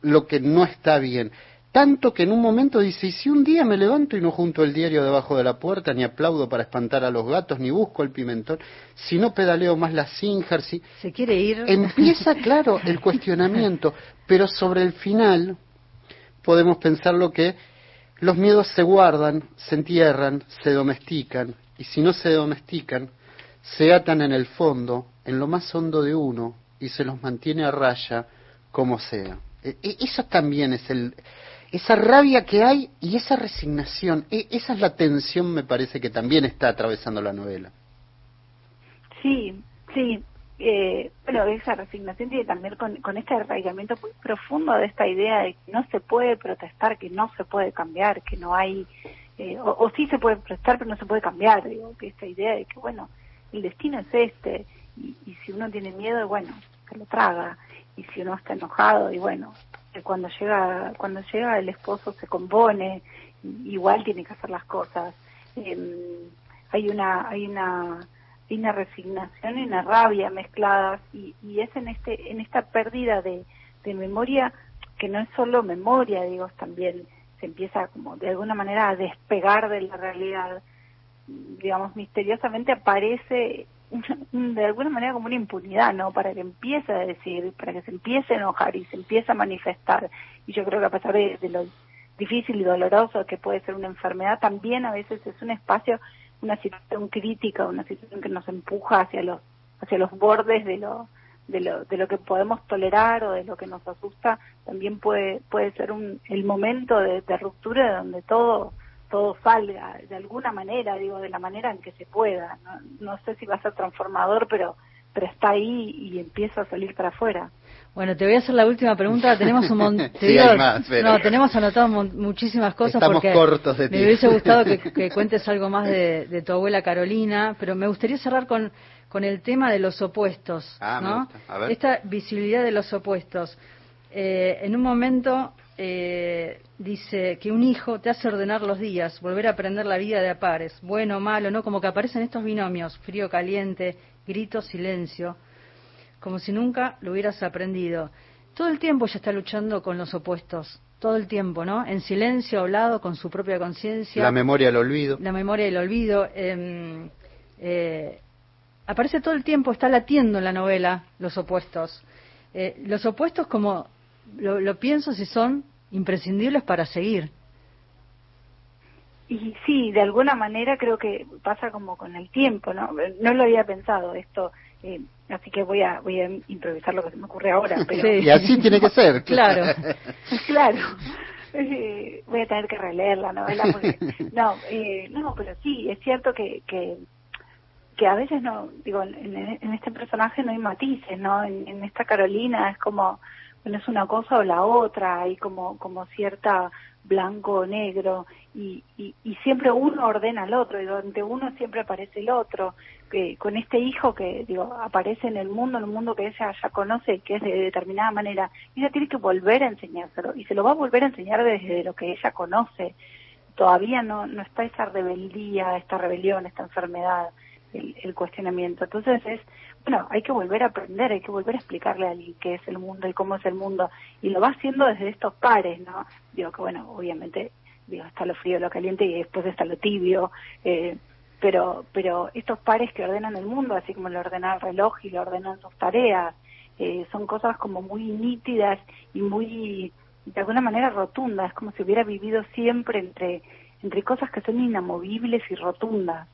lo que no está bien. Tanto que en un momento dice, y si un día me levanto y no junto el diario debajo de la puerta, ni aplaudo para espantar a los gatos, ni busco el pimentón, si no pedaleo más la Singer, si... Se quiere ir. Empieza, (laughs) claro, el cuestionamiento, pero sobre el final podemos pensar lo que los miedos se guardan, se entierran, se domestican, y si no se domestican, se atan en el fondo, en lo más hondo de uno, y se los mantiene a raya como sea. E- e- Eso también es el, esa rabia que hay y esa resignación, e- esa es la tensión, me parece, que también está atravesando la novela. Sí, sí. Eh, bueno, esa resignación tiene también con, con este arraigamiento muy profundo de esta idea de que no se puede protestar, que no se puede cambiar, que no hay, eh, o, sí se puede protestar, pero no se puede cambiar. Digo, que esta idea de que, bueno, el destino es este, y, si uno tiene miedo, bueno, se lo traga, y si uno está enojado, y bueno, cuando llega, cuando llega el esposo se compone, igual tiene que hacer las cosas. Em, hay una, hay una hay una resignación y una rabia mezcladas y, y es en este en esta pérdida de, de memoria que no es solo memoria digo también se empieza como de alguna manera a despegar de la realidad digamos misteriosamente aparece (laughs) de alguna manera como una impunidad no para que empiece a decir para que se empiece a enojar y se empiece a manifestar. Y yo creo que a pesar de, lo difícil y doloroso que puede ser una enfermedad también a veces es un espacio una situación crítica, una situación que nos empuja hacia los hacia los bordes de lo de lo de lo que podemos tolerar o de lo que nos asusta, también puede puede ser un el momento de, de ruptura donde todo todo salga de alguna manera, digo, de la manera en que se pueda. No, no sé si va a ser transformador, pero pero está ahí y empieza a salir para afuera. Bueno, te voy a hacer la última pregunta. Tenemos un (laughs) montón. Sí, pero- No, tenemos anotado muchísimas cosas Estamos porque cortos de me tiempo. hubiese gustado que, (laughs) que cuentes algo más de, de tu abuela Carolina, pero me gustaría cerrar con, con el tema de los opuestos. Ah, me ¿no? gusta. A ver. Esta visibilidad de los opuestos. Eh, en un momento eh, dice que un hijo te hace ordenar los días, volver a aprender la vida de a pares, bueno, malo, ¿no? Como que aparecen estos binomios, frío, caliente, grito, silencio como si nunca lo hubieras aprendido. Todo el tiempo ella está luchando con los opuestos, todo el tiempo, ¿no? En silencio, hablado, con su propia conciencia. La memoria al olvido. La memoria del olvido. em, eh, aparece todo el tiempo, está latiendo en la novela los opuestos. Eh, los opuestos, como lo, lo pienso, si son imprescindibles para seguir. Y sí, de alguna manera creo que pasa como con el tiempo, ¿no? No lo había pensado esto, eh, así que voy a voy a improvisar lo que se me ocurre ahora, (laughs) pero Sí. Y así tiene que ser. (laughs) Claro. (laughs) claro. Eh, voy a tener que releer la novela porque no, eh, no, pero sí, es cierto que que que a veces no, digo, en, en este personaje no hay matices, ¿no? En, en esta Carolina es como, bueno, es una cosa o la otra, hay como, como cierta blanco o negro, y, y, y siempre uno ordena al otro, y donde uno siempre aparece el otro, que con este hijo que, digo, aparece en el mundo, en un mundo que ella ya conoce, que es de determinada manera, ella tiene que volver a enseñárselo, y se lo va a volver a enseñar desde lo que ella conoce, todavía no, no está esa rebeldía, esta rebelión, esta enfermedad, el, el cuestionamiento. Entonces es, bueno, hay que volver a aprender, hay que volver a explicarle a alguien qué es el mundo y cómo es el mundo. Y lo va haciendo desde estos pares, ¿no? Digo que, bueno, obviamente digo, está lo frío, lo caliente y después está lo tibio, eh, pero, pero estos pares que ordenan el mundo, así como lo ordena el reloj y lo ordenan sus tareas, eh, son cosas como muy nítidas y muy, de alguna manera, rotundas, como si hubiera vivido siempre entre, entre cosas que son inamovibles y rotundas.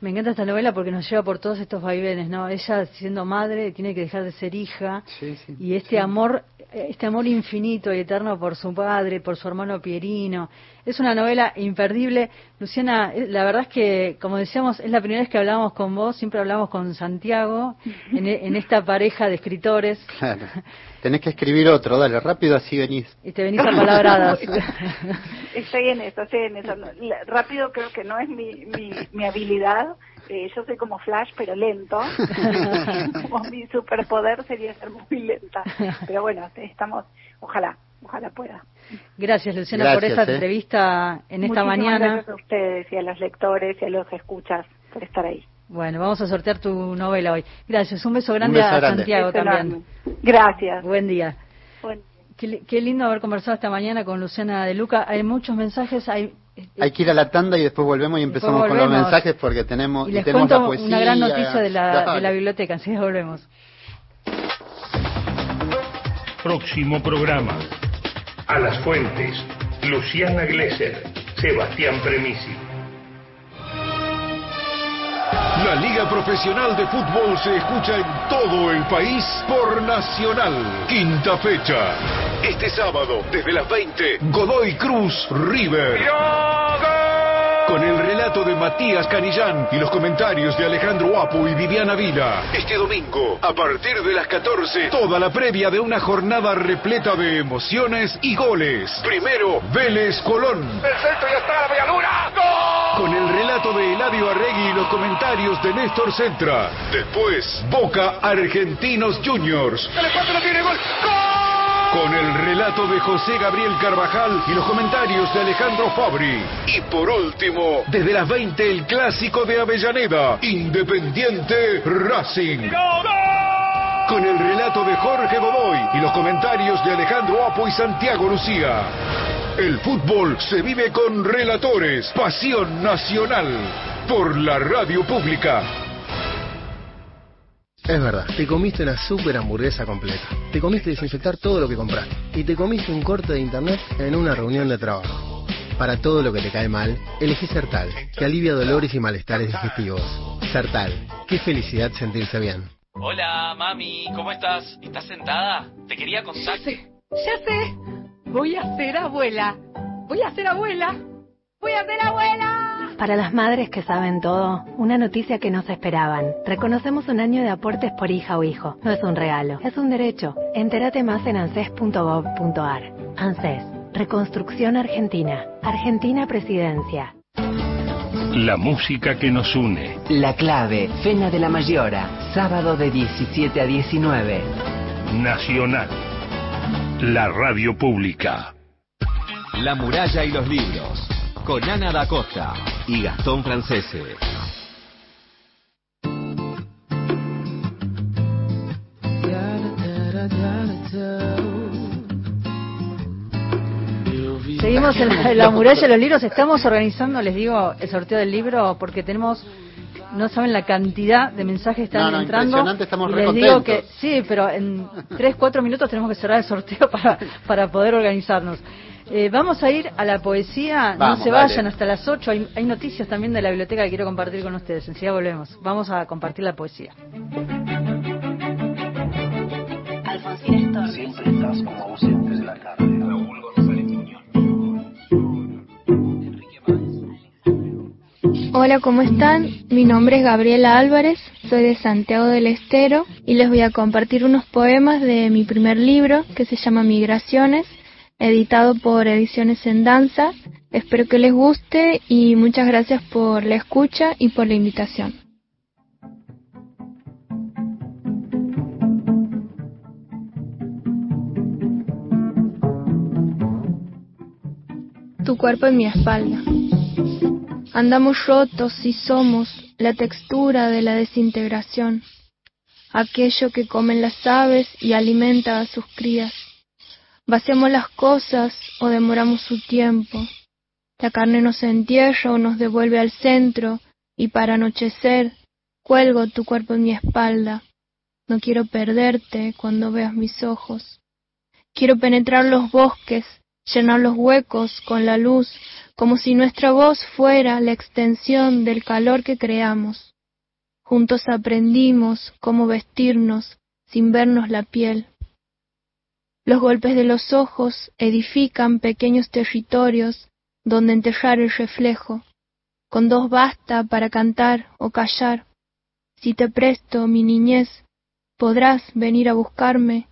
Me encanta esta novela porque nos lleva por todos estos vaivenes, ¿no? Ella siendo madre tiene que dejar de ser hija Sí, sí. y este amor, este amor infinito y eterno por su padre, por su hermano Pierino. Es una novela imperdible. Luciana, eh, la verdad es que, como decíamos, es la primera vez que hablamos con vos, siempre hablamos con Santiago, en, e- en esta pareja de escritores, Claro. Tenés que escribir otro, dale, rápido, así venís. y te venís a palabradas. (laughs) Estoy en eso, estoy en eso. Rápido creo que no es mi, mi, mi habilidad. Eh, yo soy como Flash, pero lento. (laughs) como mi superpoder sería ser muy lenta. Pero bueno, estamos, ojalá, ojalá pueda. Gracias, Luciana, por Gracias, esta eh. entrevista en esta Muchísimas mañana. Gracias a ustedes y a los lectores y a los escuchas por estar ahí. Bueno, vamos a sortear tu novela hoy. Gracias, un beso Un grande beso a grande. Santiago Beso también. enorme. Gracias. Buen día. Buen- Qué, li- qué lindo haber conversado esta mañana con Luciana de Luca. Hay muchos mensajes, hay eh, Hay que ir a la tanda y después volvemos y empezamos con los volvemos. mensajes porque tenemos, y y les tenemos cuento la poesía. una gran noticia de la, de la biblioteca. Enseguida volvemos. Próximo programa. A las fuentes. Luciana Glesser. Sebastián Premisi. La Liga Profesional de Fútbol se escucha en todo el país por Nacional. Quinta fecha. Este sábado, desde las 20, Godoy Cruz River. Con el relato de Matías Canillán y los comentarios de Alejandro Apu y Viviana Vila. Este domingo, a partir de las 14, toda la previa de una jornada repleta de emociones y goles. Primero, Vélez Colón. El centro ya está, la Bellaluna. ¡Gol! Con el relato de Eladio Arregui y los comentarios de Néstor Centra. Después, Boca Argentinos Juniors. El lo tiene, gol. ¡Gol! Con el relato de José Gabriel Carvajal y los comentarios de Alejandro Fabri. Y por último, desde las 20 el clásico de Avellaneda, Independiente Racing. Con el relato de Jorge Godoy y los comentarios de Alejandro Apo y Santiago Lucía. El fútbol se vive con relatores, pasión nacional, por la radio pública. Es verdad, te comiste una super hamburguesa completa. Te comiste desinfectar todo lo que compraste. Y te comiste un corte de internet en una reunión de trabajo. Para todo lo que te cae mal, elegí Sertal, que alivia dolores y malestares digestivos. Sertal, qué felicidad sentirse bien. Hola, mami, ¿cómo estás? ¿Estás sentada? Te quería contar. Ya sé. Voy a ser abuela. Voy a ser abuela. Voy a ser abuela. Para las madres que saben todo, una noticia que no se esperaban. Reconocemos un año de aportes por hija o hijo. No es un regalo, es un derecho. Entérate más en anses.gov.ar. ANSES, Reconstrucción Argentina. Argentina Presidencia. La música que nos une. La clave, Fena de la Mayora, sábado de 17 a 19. Nacional. La radio pública. La muralla y los libros, con Ana da Costa y Gastón Francese. Seguimos en la, en la muralla de los libros. Estamos organizando, les digo, el sorteo del libro porque tenemos, no saben la cantidad de mensajes que están No, no, entrando. impresionante, estamos y les digo que sí, pero en tres, cuatro minutos tenemos que cerrar el sorteo para, para poder organizarnos. Eh, vamos a ir a la poesía, Vamos, no se vayan dale. hasta las 8. Hay, hay noticias también de la biblioteca que quiero compartir con ustedes. Enseguida volvemos. Vamos a compartir la poesía. Alfonsín Storni. Siempre estás como ausente de la tarde. Raúl González Muñoz. Hola, ¿cómo están? Mi nombre es Gabriela Álvarez, soy de Santiago del Estero y les voy a compartir unos poemas de mi primer libro que se llama Migraciones, editado por Ediciones en Danza. Espero que les guste y muchas gracias por la escucha y por la invitación. Tu cuerpo en mi espalda. Andamos rotos y somos la textura de la desintegración, aquello que comen las aves y alimenta a sus crías. Vaciamos las cosas o demoramos su tiempo, La carne nos entierra o nos devuelve al centro, y para anochecer cuelgo tu cuerpo en mi espalda. No quiero perderte cuando veas mis ojos. Quiero penetrar los bosques, llenar los huecos con la luz, como si nuestra voz fuera la extensión del calor que creamos. Juntos aprendimos cómo vestirnos sin vernos la piel. Los golpes de los ojos edifican pequeños territorios donde enterrar el reflejo. Con dos basta para cantar o callar. Si te presto mi niñez, podrás venir a buscarme.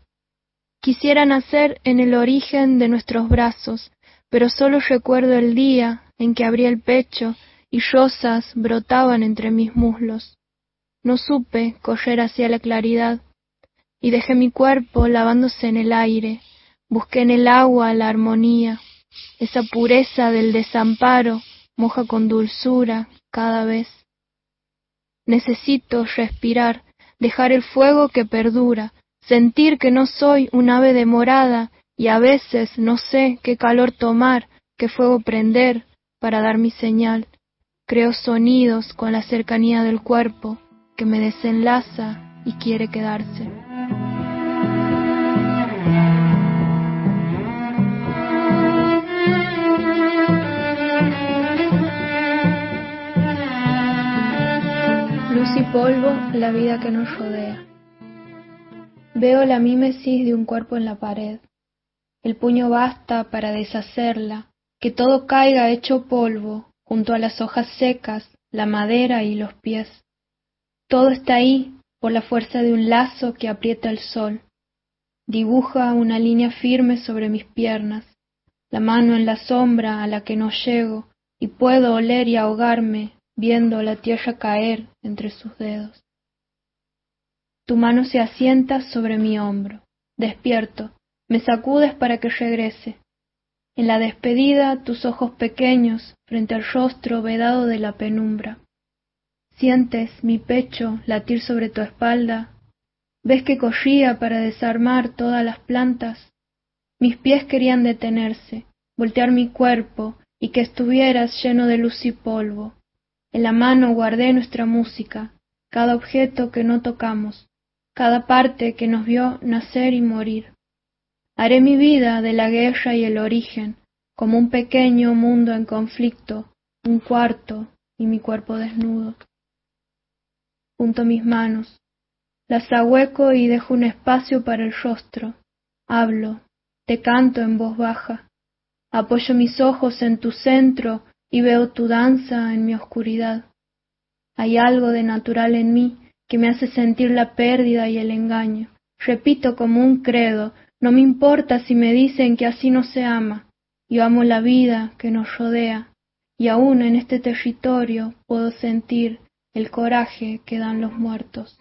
Quisiera nacer en el origen de nuestros brazos, pero solo recuerdo el día en que abrí el pecho y rosas brotaban entre mis muslos. No supe correr hacia la claridad y dejé mi cuerpo lavándose en el aire. Busqué en el agua la armonía. Esa pureza del desamparo moja con dulzura cada vez. Necesito respirar, dejar el fuego que perdura, sentir que no soy un ave demorada y a veces no sé qué calor tomar, qué fuego prender para dar mi señal. Creo sonidos con la cercanía del cuerpo que me desenlaza y quiere quedarse. Y polvo, la vida que nos rodea. Veo la mímesis de un cuerpo en la pared. El puño basta para deshacerla, que todo caiga hecho polvo, junto a las hojas secas, la madera y los pies. Todo está ahí por la fuerza de un lazo que aprieta el sol. Dibuja una línea firme sobre mis piernas, la mano en la sombra a la que no llego, y puedo oler y ahogarme viendo la tierra caer entre sus dedos. Tu mano se asienta sobre mi hombro. Despierto, me sacudes para que regrese. En la despedida tus ojos pequeños frente al rostro vedado de la penumbra. Sientes mi pecho latir sobre tu espalda. Ves que corría para desarmar todas las plantas. Mis pies querían detenerse, voltear mi cuerpo y que estuvieras lleno de luz y polvo. En la mano guardé nuestra música, cada objeto que no tocamos, cada parte que nos vio nacer y morir. Haré mi vida de la guerra y el origen, como un pequeño mundo en conflicto, un cuarto y mi cuerpo desnudo. Junto mis manos, las ahueco y dejo un espacio para el rostro. Hablo, te canto en voz baja. Apoyo mis ojos en tu centro y veo tu danza en mi oscuridad. Hay algo de natural en mí que me hace sentir la pérdida y el engaño. Repito como un credo, no me importa si me dicen que así no se ama. Yo amo la vida que nos rodea, y aún en este territorio puedo sentir el coraje que dan los muertos.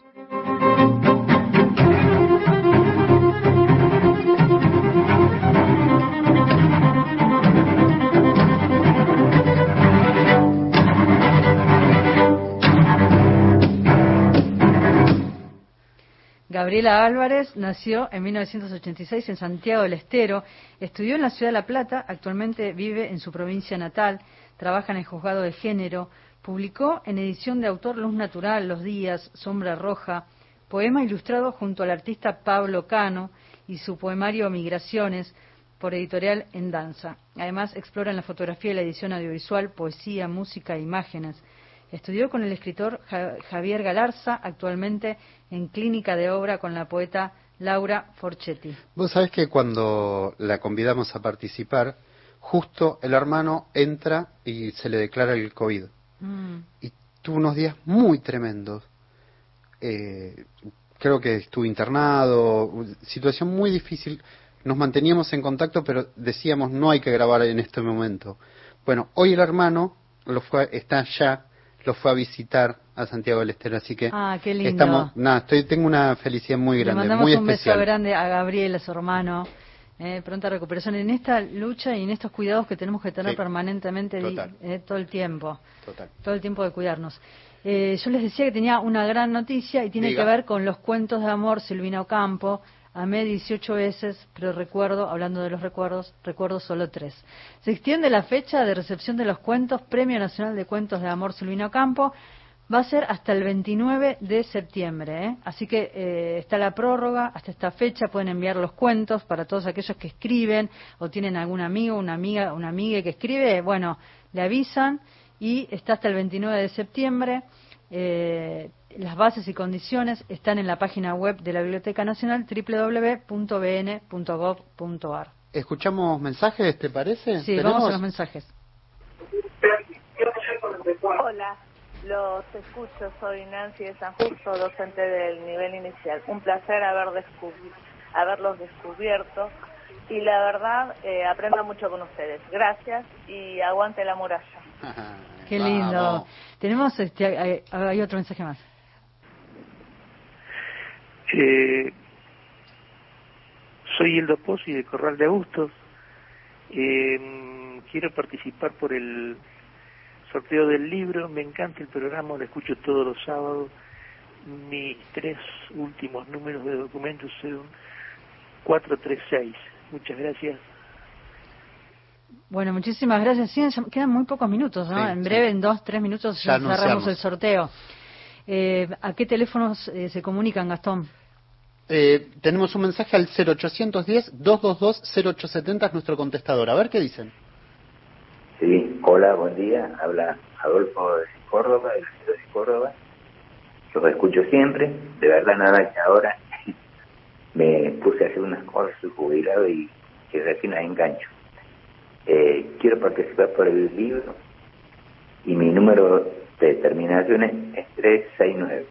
Gabriela Álvarez nació en 1986 en Santiago del Estero, estudió en la ciudad de La Plata, actualmente vive en su provincia natal, trabaja en el juzgado de género, publicó en edición de autor Luz Natural, Los Días, Sombra Roja, poema ilustrado junto al artista Pablo Cano y su poemario Migraciones por editorial En Danza. Además explora en la fotografía y la edición audiovisual, poesía, música e imágenes. Estudió con el escritor Javier Galarza, actualmente en clínica de obra con la poeta Laura Forchetti. Vos sabés que cuando la convidamos a participar, justo el hermano entra y se le declara el COVID. Mm. Y tuvo unos días muy tremendos. Eh, creo que estuvo internado, situación muy difícil. Nos manteníamos en contacto, pero decíamos no hay que grabar en este momento. Bueno, hoy el hermano lo fue, está allá lo fue a visitar a Santiago del Estero, así que Ah, qué lindo. estamos, nada, estoy, tengo una felicidad muy Le grande, mandamos muy un especial. beso grande a Gabriel, a su hermano. Eh, pronta recuperación en esta lucha y en estos cuidados que tenemos que tener Sí. permanentemente eh, todo el tiempo. Total. Todo el tiempo de cuidarnos. Eh, yo les decía que tenía una gran noticia y tiene Diga. que ver con los cuentos de amor Silvina Ocampo, Amé 18 veces, pero recuerdo, hablando de los recuerdos, recuerdo solo tres. Se extiende la fecha de recepción de los cuentos, Premio Nacional de Cuentos de Amor Silvino Campo. Va a ser hasta el 29 de septiembre, ¿eh? así que eh, está la prórroga hasta esta fecha. Pueden enviar los cuentos para todos aquellos que escriben o tienen algún amigo, una amiga, una amiga que escribe. Bueno, le avisan y está hasta el 29 de septiembre. Eh, las bases y condiciones están en la página web de la Biblioteca Nacional www.bn.gov.ar. ¿Escuchamos mensajes, te parece? Sí, vamos a los mensajes. Hola, los escucho, soy Nancy de San Justo, docente del nivel inicial. Un placer haber descubri- haberlos descubierto y la verdad eh, aprendo mucho con ustedes. Gracias y aguante la muralla. (laughs) Qué lindo. Tenemos, este, hay, hay otro mensaje más. Eh, soy Hildo Pozzi de Corral de Agustos. Eh, quiero participar por el sorteo del libro. Me encanta el programa, lo escucho todos los sábados. Mis tres últimos números de documentos son 436. Muchas gracias. Bueno, muchísimas gracias. Sí, quedan muy pocos minutos, ¿no? Sí, en sí. breve, en dos, tres minutos, Ya cerramos anunciamos. el sorteo. Eh, ¿A qué teléfonos eh, se comunican, Gastón? Eh, tenemos un mensaje al 0810-222-0870, es nuestro contestador. A ver qué dicen. Sí, hola, buen día. Habla Adolfo de Córdoba, de la ciudad de Córdoba. Los escucho siempre. De verdad, nada que ahora (laughs) me puse a hacer unas cosas, soy jubilado y que recién las engancho. Eh, quiero participar por el libro y mi número de terminación es, es 369.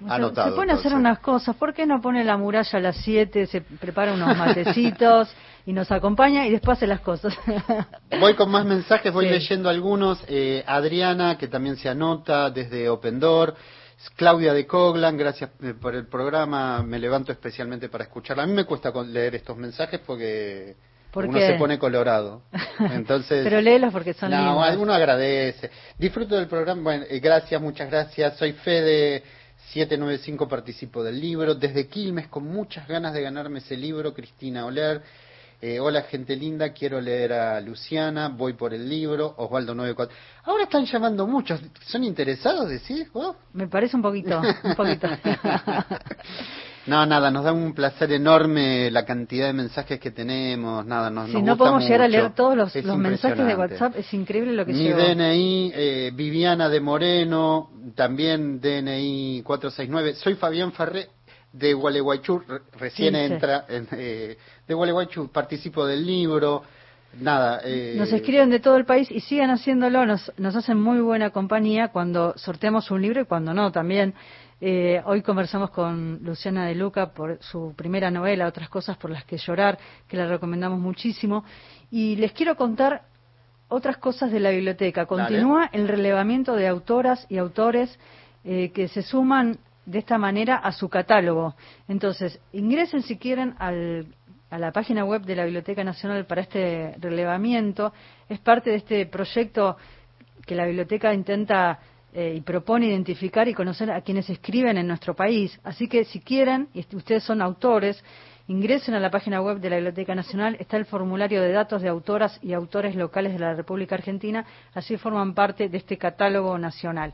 Se- Anotado, se pueden hacer entonces. unas cosas. ¿Por qué no pone la muralla a las 7, se prepara unos matecitos y nos acompaña y después hace las cosas? (laughs) Voy con más mensajes, voy Sí. leyendo algunos. Eh, Adriana, que también se anota desde Open Door. Claudia de Coglan, gracias eh, por el programa. Me levanto especialmente para escucharla. A mí me cuesta leer estos mensajes porque ¿Por uno se pone colorado. (laughs) Entonces, Pero léelos porque son no, lindos. alguno agradece. Disfruto del programa. Bueno, eh, gracias, muchas gracias. Soy Fede 795, participo del libro. Desde Quilmes, con muchas ganas de ganarme ese libro, Cristina Oler. Eh, hola, gente linda, quiero leer a Luciana, voy por el libro, Osvaldo 94. Ahora están llamando muchos, ¿son interesados, decís vos? Me parece un poquito, un poquito. (laughs) No, nada, nos da un placer enorme la cantidad de mensajes que tenemos, nada, nos, si nos no gusta podemos llegar a leer todos los, los mensajes de. WhatsApp, es increíble lo que Mi llegó. DNI, eh, Viviana de Moreno, también DNI 469. Soy Fabián Farré de Gualeguaychú, re- recién Sí, sí. entra, en, eh, de Gualeguaychú, participo del libro. Nada, eh, Nos escriben de todo el país y sigan haciéndolo, nos, nos hacen muy buena compañía cuando sorteamos un libro y cuando no también. Eh, hoy conversamos con Luciana de Luca por su primera novela, Otras cosas por las que llorar, que la recomendamos muchísimo. Y les quiero contar otras cosas de la biblioteca. Continúa el relevamiento de autoras y autores eh, que se suman de esta manera a su catálogo. Entonces, ingresen si quieren al, a la página web de la Biblioteca Nacional para este relevamiento. Es parte de este proyecto que la biblioteca intenta eh, y propone identificar y conocer a quienes escriben en nuestro país. Así que si quieren, y ustedes son autores, ingresen a la página web de la Biblioteca Nacional, está el formulario de datos de autoras y autores locales de la República Argentina, así forman parte de este catálogo nacional.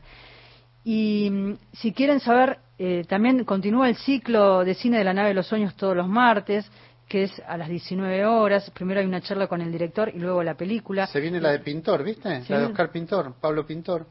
Y mm, si quieren saber, eh, también continúa el ciclo de cine de la nave de los sueños todos los martes, que es a las 19 horas. Primero hay una charla con el director y luego la película. Se viene la de Pintor, ¿viste? Sí. La de Oscar Pintor, Pablo Pintor.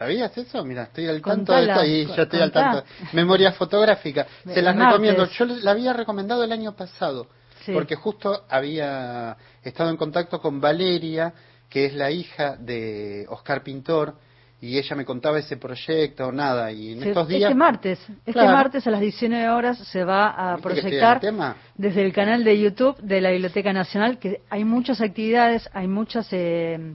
¿Sabías eso? Mira, estoy al tanto Contala, de esto y yo estoy al tanto. Memoria fotográfica. (laughs) Se las martes. recomiendo. Yo la había recomendado el año pasado. Sí. Porque justo había estado en contacto con Valeria, que es la hija de Oscar Pintor, y ella me contaba ese proyecto, nada, y en Se- estos días... Este martes, este Claro. martes a las 19 horas se va a ¿Viste que estoy proyectar desde el canal de YouTube de la Biblioteca Nacional, que hay muchas actividades, hay muchas eh,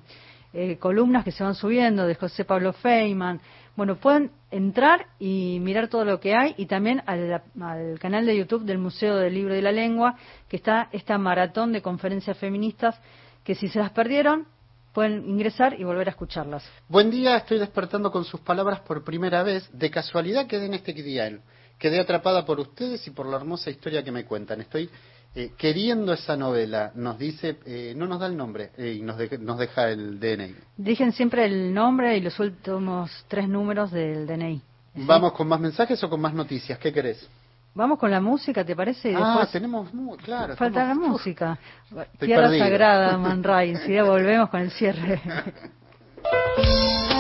eh, columnas que se van subiendo de José Pablo Feynman. Bueno, pueden entrar y mirar todo lo que hay y también al, al canal de YouTube del Museo del Libro y la Lengua, que está esta maratón de conferencias feministas que si se las perdieron pueden ingresar y volver a escucharlas. Buen día, estoy despertando con sus palabras por primera vez. De casualidad quedé en este dial. quedé atrapada por ustedes y por la hermosa historia que me cuentan. Estoy eh, queriendo esa novela. Nos dice, eh, no nos da el nombre eh, y nos, de- nos deja el DNI. Dejen siempre el nombre y los últimos tres números del DNI. ¿Vamos con más mensajes o con más noticias? ¿Qué querés? Vamos con la música, ¿te parece? Ah, tenemos, claro. falta estamos- la música. Estoy Tierra perdido. Sagrada, (laughs) Man Ray. Enseguida volvemos con el cierre. (laughs)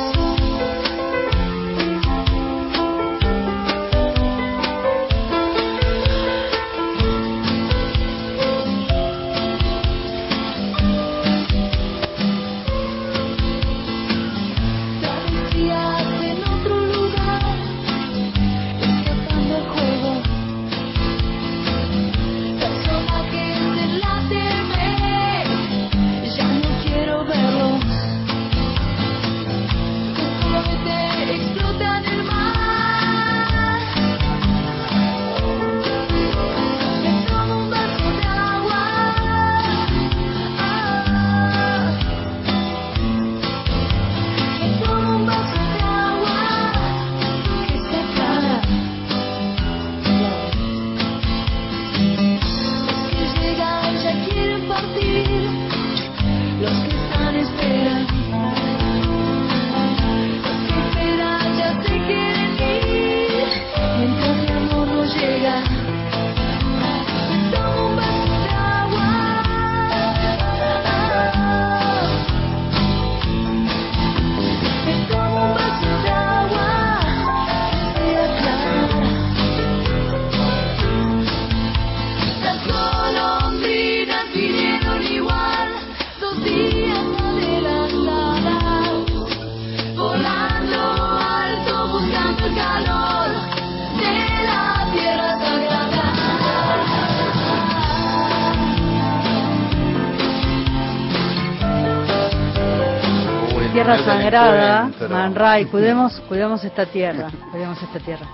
Sagrada, encuentro. Man Ray. Cuidemos, cuidemos esta tierra. Cuidemos esta tierra.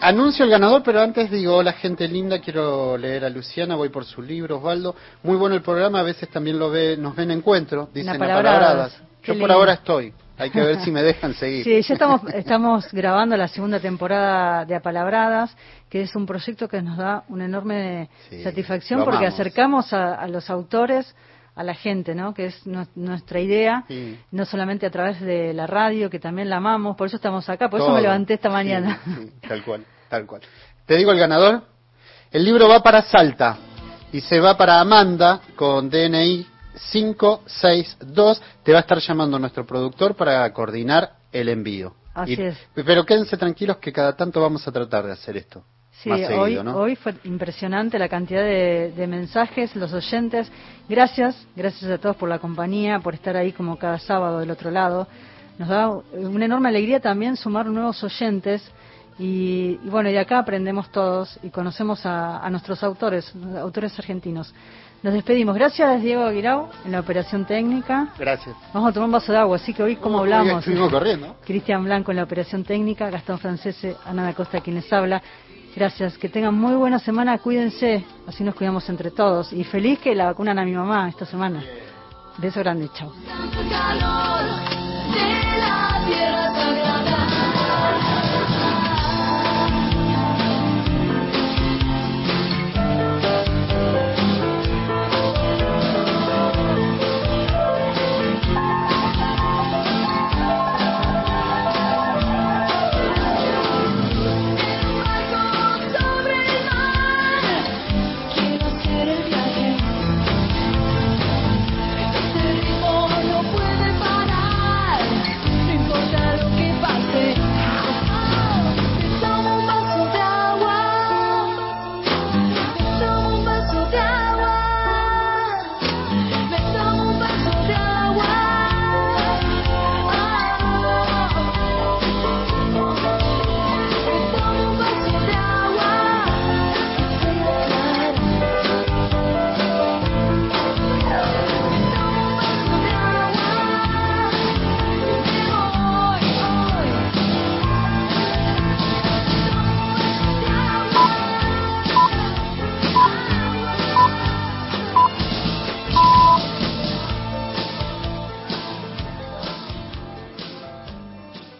Anuncio el ganador, pero antes digo, hola gente linda, quiero leer a Luciana, voy por su libro, Osvaldo. Muy bueno el programa, a veces también lo ve, nos ven encuentros, dicen Apalabradas. Yo por ahora estoy, hay que ver si me (laughs) dejan seguir. Sí, ya estamos, estamos grabando la segunda temporada de Apalabradas, que es un proyecto que nos da una enorme Sí, satisfacción porque acercamos a, a los autores a la gente, ¿no? Que es nu- nuestra idea, Sí. no solamente a través de la radio, que también la amamos, por eso estamos acá, por eso me levanté esta Sí, mañana. sí, tal cual, tal cual. Te digo el ganador. El libro va para Salta y se va para Amanda con DNI 562. Te va a estar llamando nuestro productor para coordinar el envío. Así Y- es. Pero quédense tranquilos que cada tanto vamos a tratar de hacer esto. Sí, más hoy, hoy fue impresionante la cantidad de, de mensajes, los oyentes. Gracias, gracias a todos por la compañía, por estar ahí como cada sábado del otro lado. Nos da una enorme alegría también sumar nuevos oyentes y, y bueno, y acá aprendemos todos y conocemos a, a nuestros autores, autores argentinos. Nos despedimos. Gracias, Diego Aguirao, en la operación técnica. Gracias. Vamos a tomar un vaso de agua, así que hoy, ¿cómo hablamos? estuvimos corriendo. Cristian Blanco en la operación técnica, Gastón Francese, Ana Costa quienes habla. Gracias, que tengan muy buena semana, cuídense, así nos cuidamos entre todos. Y feliz que la vacunan a mi mamá esta semana. Beso grande, chao.